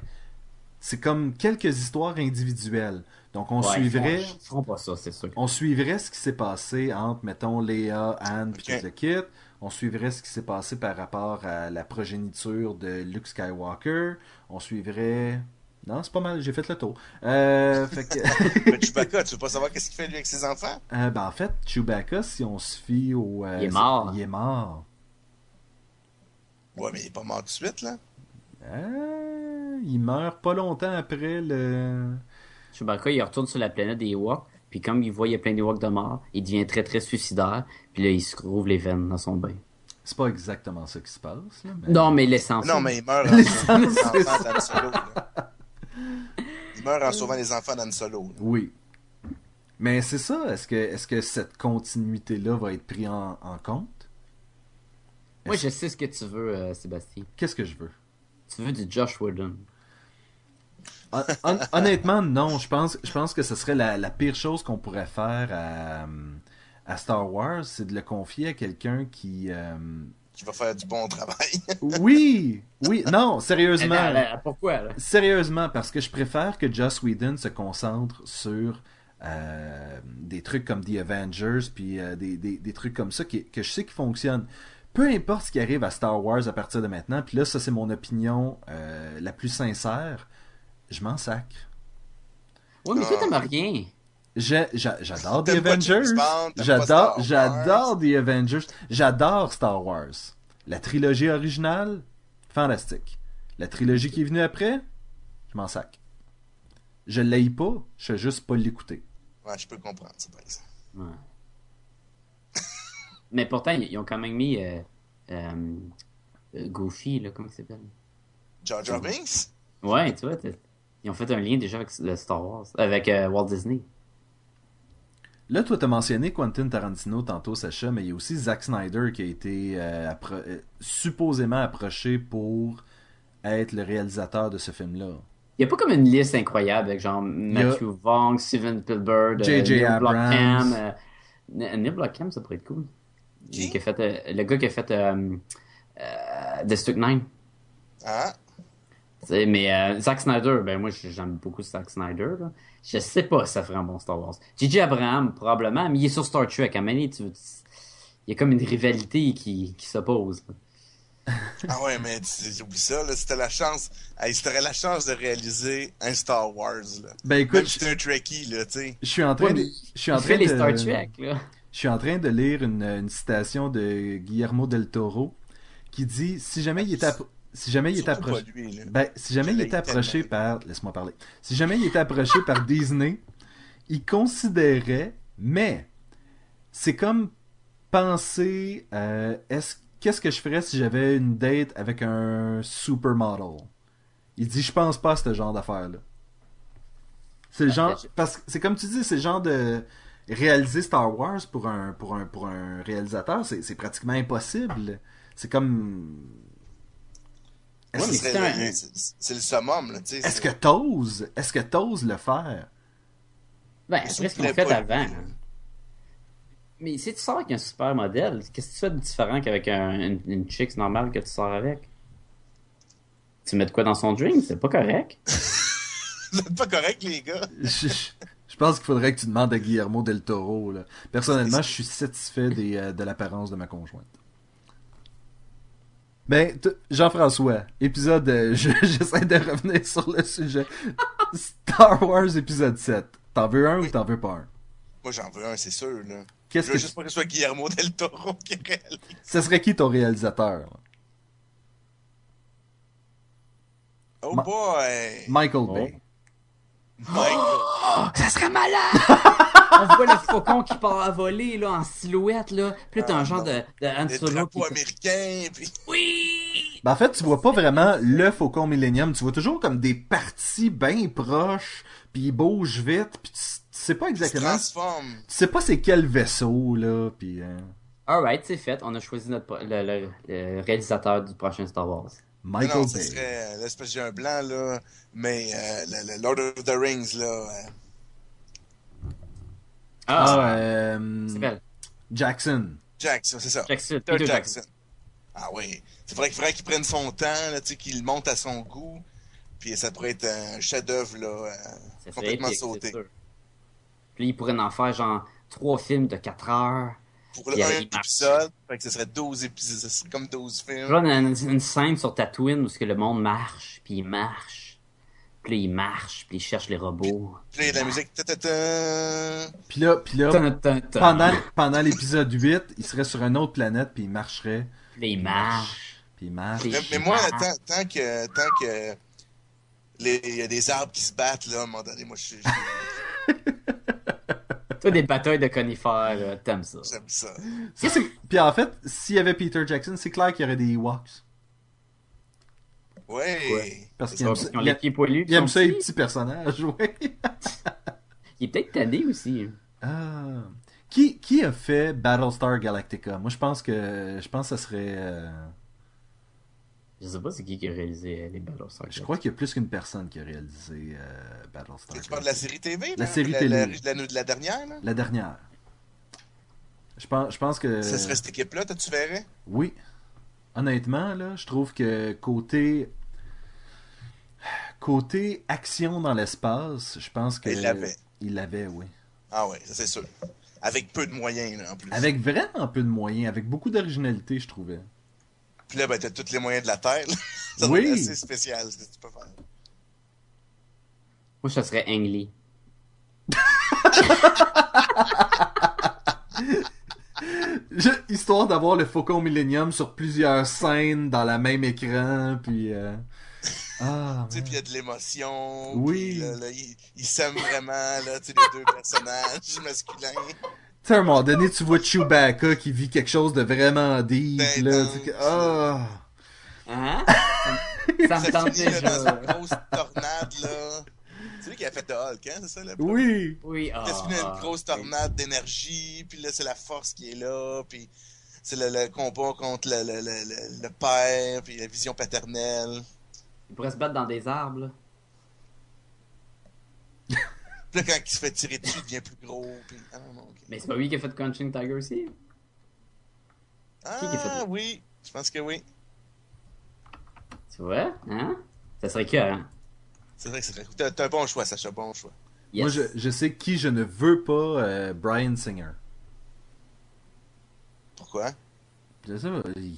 c'est comme quelques histoires individuelles. Donc, on Ouais, suivrait. Pas ça, sûr. On suivrait ce qui s'est passé entre, mettons, Léa, Anne, puis Ok. tout le kit. On suivrait ce qui s'est passé par rapport à la progéniture de Luke Skywalker. On suivrait... Non, c'est pas mal, j'ai fait le tour. Euh, [laughs] fait que... Mais [laughs] Chewbacca, tu veux pas savoir qu'est-ce qu'il fait lui avec ses enfants? Euh, ben, en fait, Chewbacca, si on se fie au... euh, Il est mort. Il est mort. Ouais, mais il est pas mort tout de suite, là. Euh, il meurt pas longtemps après le... Chewbacca, il retourne sur la planète des Ewoks, puis comme il voit il y a plein d'Ewoks de mort, il devient très très suicidaire, puis là il se rouvre les veines dans son bain. C'est pas exactement ça qui se passe, là, mais... Non, mais l'essence. Non, mais il meurt [laughs] en. Il meurt en sauvant les enfants d'Anne Solo. Oui. Mais c'est ça, est-ce que, est-ce que cette continuité-là va être prise en, en compte? Moi, je sais ce que tu veux, euh, Sébastien. Qu'est-ce que je veux? Tu veux du Josh Whedon. Hon- hon- honnêtement, non. Je pense, je pense que ce serait la, la pire chose qu'on pourrait faire à, à Star Wars, c'est de le confier à quelqu'un qui... euh, Qui va faire du bon travail. [laughs] Oui! Oui! Non, sérieusement. Là, pourquoi, là? Sérieusement, parce que je préfère que Joss Whedon se concentre sur euh, des trucs comme The Avengers, puis euh, des, des, des trucs comme ça qui, que je sais qui fonctionnent. Peu importe ce qui arrive à Star Wars à partir de maintenant, puis là, ça c'est mon opinion euh, la plus sincère, je m'en sacre. Ouais, mais toi, Ah. t'aimes rien. J'adore The Avengers. J'adore, Star Wars. j'adore The Avengers. J'adore Star Wars. La trilogie originale, fantastique. La trilogie qui est venue après, je m'en sac. Je l'ai pas, je sais juste pas l'écouter. Ouais, je peux comprendre ça, par exemple. Ouais. [laughs] mais pourtant, ils ont quand même mis euh, euh, euh, Goofy, là, comment il s'appelle? Jar Jar Binks? Ouais, tu vois, ils ont fait un lien déjà avec le Star Wars, avec euh, Walt Disney. Là, toi, t'as mentionné Quentin Tarantino tantôt, Sacha, mais il y a aussi Zack Snyder qui a été euh, appro- euh, supposément approché pour être le réalisateur de ce film-là. Il y a pas comme une liste incroyable avec genre Matthew Vaughn, Steven Spielberg, J.J. Neil Abrams. Blomkamp. euh, Neil Blomkamp, ça pourrait être cool. Qui? Qui a fait, euh, le gars qui a fait euh, euh, District 9. Ah, Tu sais, Mais euh, Zack Snyder, ben moi j'aime beaucoup Zack Snyder. Là. Je sais pas si ça ferait un bon Star Wars. J.J. Abraham, probablement, mais il est sur Star Trek. À donné, tu, tu- il y a comme une rivalité qui, qui s'oppose. [laughs] ah ouais, mais j'oublie ça, là. C'était la chance. Hey, t'aurais la chance de réaliser un Star Wars, là. Ben écoute, Même je, un Trekkie, là, tu sais. je suis en train Ouais, de, je suis en train les de- Star Trek, là. Je suis en train de lire une, une citation de Guillermo del Toro qui dit si jamais il était appro- si jamais il était approché lui, ben, si jamais il était approché par laisse-moi parler. Si jamais il était approché par Disney il considérait mais c'est comme penser euh, est-ce qu'est-ce que je ferais si j'avais une date avec un supermodel? Il dit je pense pas à ce genre d'affaire là c'est le genre je- parce que c'est comme tu dis c'est le genre de réaliser Star Wars pour un pour un pour un réalisateur c'est pratiquement impossible. C'est comme Ouais, c'est un- le- c'est c'est le summum, là, tu sais. est-ce c'est- que t'oses est-ce que t'oses le faire? Ben, après ce qu'on fait avant. là. Mais si tu sors avec un super modèle, qu'est-ce que tu fais de différent qu'avec un- une, une chick normale que tu sors avec? Tu mets de quoi dans son drink? C'est pas correct. [laughs] Êtes pas correct, les gars. je, je- je pense qu'il faudrait que tu demandes à Guillermo del Toro là. personnellement je suis satisfait des, euh, de l'apparence de ma conjointe ben t- Jean-François épisode euh, je- [laughs] j'essaie de revenir sur le sujet Star Wars épisode 7 t'en veux un ou t'en veux pas un? Moi, j'en veux un, c'est sûr, là. Je qu'est-ce veux que juste pas que ce soit Guillermo del Toro qui réalise. ce serait qui ton réalisateur? Là? Oh Ma- boy! Michael Oh. Michael. [gasps] ça serait malade! On voit le faucon qui part à voler là, en silhouette. Là. Puis là, t'as Ah, un genre non. de, de Han Le Solo qui... américain, puis... [laughs] Oui! Ben, en fait, tu vois pas vraiment le Faucon Millennium. Tu vois toujours comme des parties bien proches, puis ils bougent vite, puis tu, tu sais pas Il exactement. transforme. Tu sais pas c'est quel vaisseau, là, puis... euh, Alright, c'est fait. On a choisi notre, pro- le, le- le réalisateur du prochain Star Wars. Non, Michael non, ce Bay. parce que j'ai un blanc, là. Mais euh, le, le Lord of the Rings, là... euh, Ah, euh, c'est belle. Jackson. Jackson, c'est ça. Jackson, Peter Peter Jackson. Jackson. Ah oui. C'est vrai qu'il faudrait qu'il prenne son temps, là, tu sais, qu'il monte à son goût. Puis ça pourrait être un chef-d'œuvre, là, euh, complètement épique, sauté. Puis il pourrait en faire genre trois films de 4 heures. Pour le un épisode, fait que ce serait 12 épisodes, ce serait comme 12 films. Genre une, une scène sur Tatooine où ce que le monde marche, puis il marche. Puis là, il marche, puis il cherche les robots. Puis là, il y a de la musique. Puis là, puis là pendant, pendant l'épisode 8, il serait sur une autre planète, puis il marcherait, Puis là, il marche. puis il marche. Puis- Mais, mais moi, tant, tant que, tant que les- il y a des arbres qui se battent, là, à un moment donné, moi, je suis- [laughs] Toi, des batailles de conifères, t'aimes ça. j'aime ça. Ça, c'est- Puis en fait, s'il y avait Peter Jackson, c'est clair qu'il y aurait des Ewoks. Ouais. Parce qu'il aime parce ça, qu'ils ont il les aime- pieds poilus. il aime ça, sont les petits. petits personnages, [laughs] ouais. Il est peut-être tanné aussi. Ah. Qui, qui a fait Battlestar Galactica? Moi, je pense que je pense que ça serait. euh, Je sais pas c'est qui qui a réalisé euh, les Battlestar. Je crois qu'il y a plus qu'une personne qui a réalisé euh, Battlestar. Tu parles de la série TV, La là? série la, télé. La, la- la- la dernière, là? La dernière. Je pense, je pense que. Ça serait cette équipe-là, toi, tu verrais? Oui. Honnêtement, là, je trouve que côté. Côté action dans l'espace, je pense que. Il l'avait. Il l'avait, oui. Ah ouais, ça c'est sûr. Avec peu de moyens, là, en plus. Avec vraiment peu de moyens, avec beaucoup d'originalité, je trouvais. Puis là, ben, t'as tous les moyens de la Terre. [laughs] ça Oui. assez spécial, ce que tu peux faire. Moi, ça serait Ang Lee. [laughs] Je- histoire d'avoir le Faucon Millennium sur plusieurs scènes dans la même écran, puis... euh, [laughs] Ah, Tu sais, puis il y a de l'émotion. Oui. puis Là, là, ils ils s'aiment vraiment, là, tu sais, les deux personnages masculins. Tu sais, à un moment donné, tu vois Chewbacca qui vit quelque chose de vraiment deep, Ben là, non. tu sais que- Ah! Hein? [laughs] ça me tente là, déjà. une grosse tornade, là? C'est lui qui a fait de Hulk, hein, c'est ça, là? Oui! Oui, ah. Là, c'est fini une grosse tornade d'énergie, puis là, c'est la force qui est là, puis c'est le, le combat contre le, le, le, le- le père, puis la vision paternelle. Il pourrait se battre dans des arbres, là. Puis là, quand il se fait tirer dessus, il devient plus gros, puis... Ah non. Mais c'est pas lui qui a fait Crunching Tiger aussi? Ah, qui a fait oui, je pense que oui. Tu vois? Hein? Ça serait que, hein? C'est vrai que c'est T'as t'as un bon choix, Sacha, bon choix. Yes. Moi, je, je sais qui je ne veux pas, euh, Brian Singer. Pourquoi? Je sais pas, il-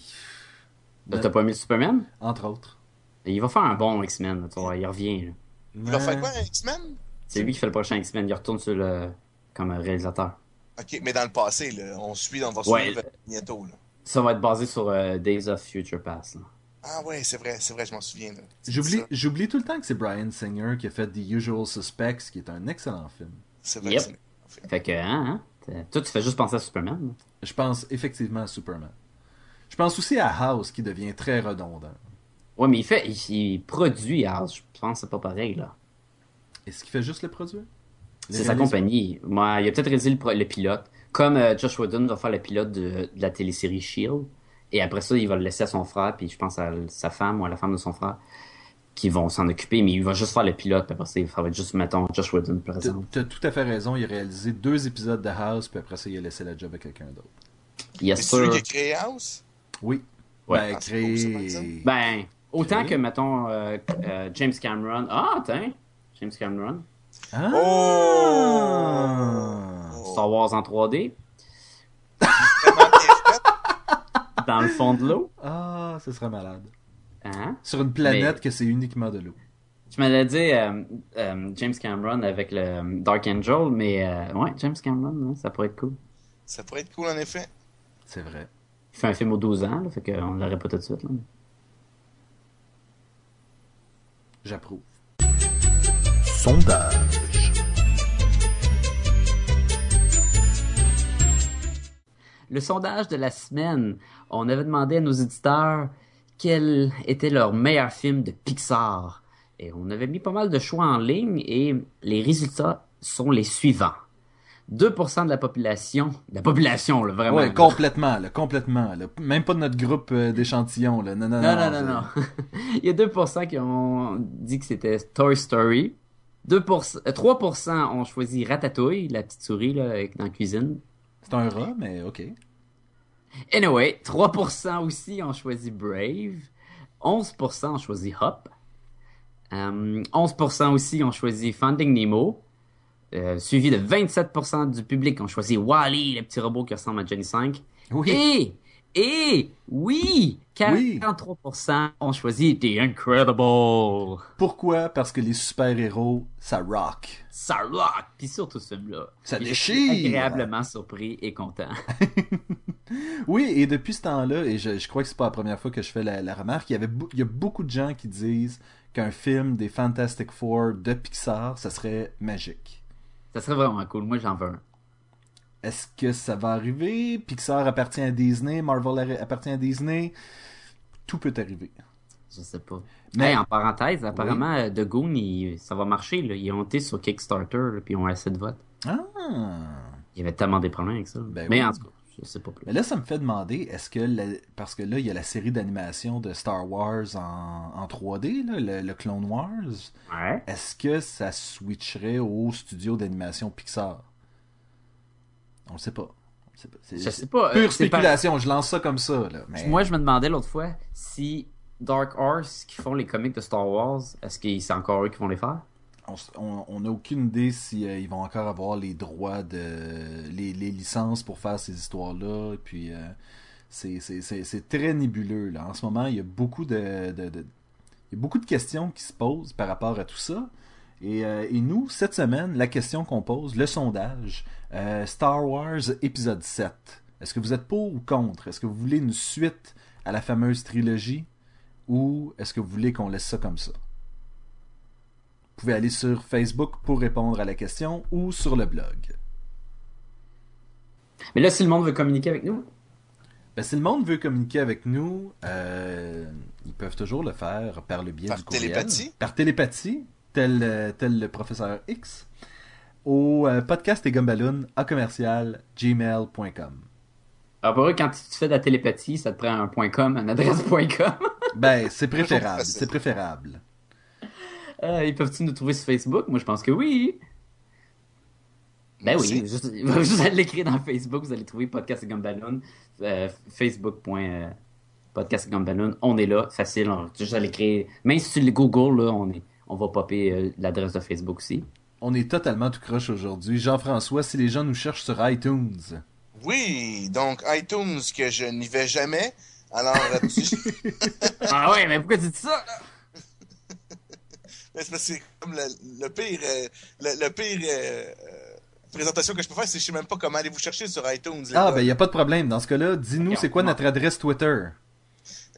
Là, T'as pas mis Superman? Entre autres. Il va faire un bon X-Men, là, tu vois, il revient. là. Il va faire quoi, un X-Men? C'est lui qui fait le prochain X-Men, il retourne sur le... comme réalisateur. Ok, mais dans le passé, là, on suit, on va Ouais. suivre bientôt, là. Ça va être basé sur euh, Days of Future Past. là. Ah ouais, c'est vrai, c'est vrai, je m'en souviens, J'oublie, tout le temps que c'est Brian Singer qui a fait The Usual Suspects, qui est un excellent film. C'est vrai Yep. que c'est... Fait que, hein, hein? Toi, tu fais juste penser à Superman. là. Je pense effectivement à Superman. Je pense aussi à House, qui devient très redondant. Ouais, mais il fait, il, il produit House. Je pense que c'est pas pareil, là. Est-ce qu'il fait juste le produire? C'est sa compagnie. Moi, il a peut-être réalisé le, le pilote. Comme euh, Josh Whedon va faire le pilote de, de la télésérie Shield. Et après ça, il va le laisser à son frère, puis je pense à sa femme ou à la femme de son frère, qui vont s'en occuper, mais il va juste faire le pilote, puis après ça, ça va juste, mettons, Josh Whedon, par exemple. t'as tout à fait raison, il a réalisé deux épisodes de House, puis après ça, il a laissé la job à quelqu'un d'autre. Yes, Mais c'est lui sir. qui a créé House? Oui. Ouais. Ben, Ah, beau. Ben, autant que, mettons, euh, euh, James Cameron. Ah, attends, James Cameron. Ah! Oh! Star Wars en 3D, Vraiment bien fait. dans le fond de l'eau. Ah, ce serait malade. Hein? Sur une planète Mais- que c'est uniquement de l'eau. Je m'allais dire euh, euh, James Cameron avec le euh, Dark Angel, mais euh, ouais, James Cameron, hein, ça pourrait être cool. Ça pourrait être cool, en effet. C'est vrai. Il fait un film aux 12 ans, là, fait qu'on l'aurait pas tout de suite. Là. J'approuve. Sondage. Le sondage de la semaine, on avait demandé à nos éditeurs quel était leur meilleur film de Pixar. Et on avait mis pas mal de choix en ligne et les résultats sont les suivants. 2% de la population, la population, là, vraiment. Ouais, complètement, là, complètement. Là. Même pas de notre groupe euh, d'échantillons, là. Non, non, non. Non, non, non, non. [laughs] Il y a 2% qui ont dit que c'était Toy Story. 2%, euh, 3% ont choisi Ratatouille, la petite souris là, dans la cuisine. C'est un rat, mais ok. Anyway, 3% aussi ont choisi Brave. 11% ont choisi Hop. Euh, 11% aussi ont choisi Finding Nemo. Euh, suivi de 27% du public ont choisi Wally, le petit robot qui ressemble à Johnny 5. Oui. Et, et, oui, 43% ont choisi The Incredible. Pourquoi? Parce que les super-héros, ça rock. Ça rock! Puis surtout ce film-là. Ça Et je suis déchire. agréablement surpris et content. [laughs] Oui, et depuis ce temps-là, et je, je crois que c'est pas la première fois que je fais la, la remarque, il y, avait il y a beaucoup de gens qui disent qu'un film des Fantastic Four de Pixar, ça serait magique. ça serait vraiment cool. Moi, j'en veux un. Est-ce que ça va arriver? Pixar appartient à Disney, Marvel appartient à Disney. Tout peut arriver. Je sais pas. Mais- en parenthèse, apparemment, euh, The Goon, il- ça va marcher. Là. Ils ont été sur Kickstarter, là, puis ils ont assez de votes. Ah! Il y avait tellement des problèmes avec ça. Ben Mais oui. en tout cas, je sais pas plus. Mais là, ça me fait demander, est-ce que, la- parce que là, il y a la série d'animation de Star Wars en, en 3D, là, le, le Clone Wars, Ouais. est-ce que ça switcherait au studio d'animation Pixar? On le sait pas. On le sait pas. C'est- Je c'est sais pas. euh, Pure spéculation, je lance ça comme ça. Là. Mais... Moi, je me demandais l'autre fois si Dark Horse, qui font les comics de Star Wars, est-ce que c'est encore eux qui vont les faire? on n'a aucune idée si euh, ils vont encore avoir les droits de les, les licences pour faire ces histoires-là. Puis euh, c'est- très nébuleux là. En ce moment, il y a beaucoup de, de- de- il y a beaucoup de questions qui se posent par rapport à tout ça. Et, euh, et nous, cette semaine, la question qu'on pose, le sondage, euh, Star Wars épisode 7. Est-ce que vous êtes pour ou contre? Est-ce que vous voulez une suite à la fameuse trilogie ou est-ce que vous voulez qu'on laisse ça comme ça? Vous pouvez aller sur Facebook pour répondre à la question ou sur le blog. Mais là, si le monde veut communiquer avec nous, Ben, si le monde veut communiquer avec nous, euh, ils peuvent toujours le faire par le biais Par du courriel. télépathie? Par télépathie, tel, euh, tel le professeur X, au euh, podcast et gumballoon à commercial gmail.com. alors pour eux, quand tu fais de la télépathie, ça te prend un point .com, une adresse point .com. [laughs] Ben, c'est préférable, c'est préférable. Euh, ils peuvent-ils nous trouver sur Facebook? Moi, je pense que oui. Ben oui, juste, [laughs] vous allez l'écrire dans Facebook, vous allez trouver Podcast et Gumballoon, euh, Facebook. Podcast et Gumballoon, on est là, facile, on, juste à l'écrire. Même si tu le Google, là, on, est, on va popper euh, l'adresse de Facebook aussi. On est totalement tout croche aujourd'hui. Jean-François, si les gens nous cherchent sur iTunes, Oui, donc iTunes que je n'y vais jamais. Alors, euh, tu- [laughs] ah ouais, mais pourquoi tu dis ça? [laughs] c'est parce que c'est comme le, le pire, euh, le, le pire euh, euh, présentation que je peux faire, c'est que je sais même pas comment aller vous chercher sur iTunes. ah gars. ben, il n'y a pas de problème. Dans ce cas-là, dis-nous, c'est quoi notre adresse Twitter?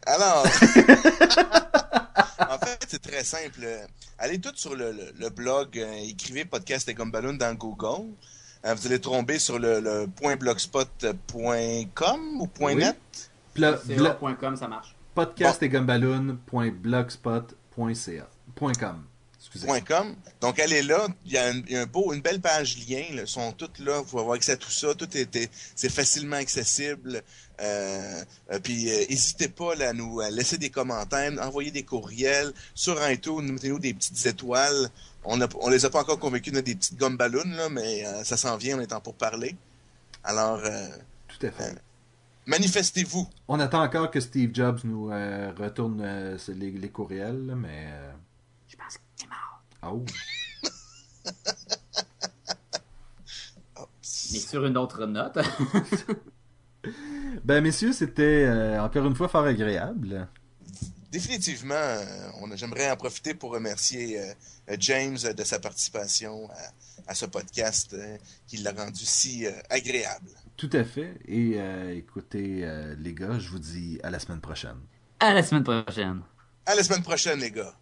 Alors, [laughs] fait, c'est très simple. Allez tout sur le, le- le blog, euh, écrivez podcast et Gumballoon dans Google. Euh, vous allez tomber sur le, le point .blogspot.com ou point Oui. .net? Ça marche. podcast et gumballoon.blogspot.ca .com. Donc, allez là. Il y a, un, il y a un beau, une belle page lien. Ils sont toutes là. Vous pouvez avoir accès à tout ça. Tout est, est- c'est facilement accessible. Euh, euh, puis, euh, n'hésitez pas là, à nous à laisser des commentaires, envoyer des courriels sur iTunes. Mettez-nous des petites étoiles. On, on les a pas encore convaincus de des petites gommes ballons, là, mais euh, ça s'en vient. On est en pour parler. Alors, Tout à fait. manifestez-vous. On attend encore que Steve Jobs nous retourne les, les courriels, mais... euh, Je pense que c'est mort. Oh. Mais sur une autre note, [laughs] Ben, messieurs, c'était euh, encore une fois fort agréable. Définitivement, euh, on a- j'aimerais en profiter pour remercier euh, James de sa participation à, à ce podcast euh, qui l'a rendu si euh, agréable. Tout à fait. Et euh, écoutez, euh, les gars, je vous dis à la semaine prochaine. à la semaine prochaine. À la semaine prochaine, les gars.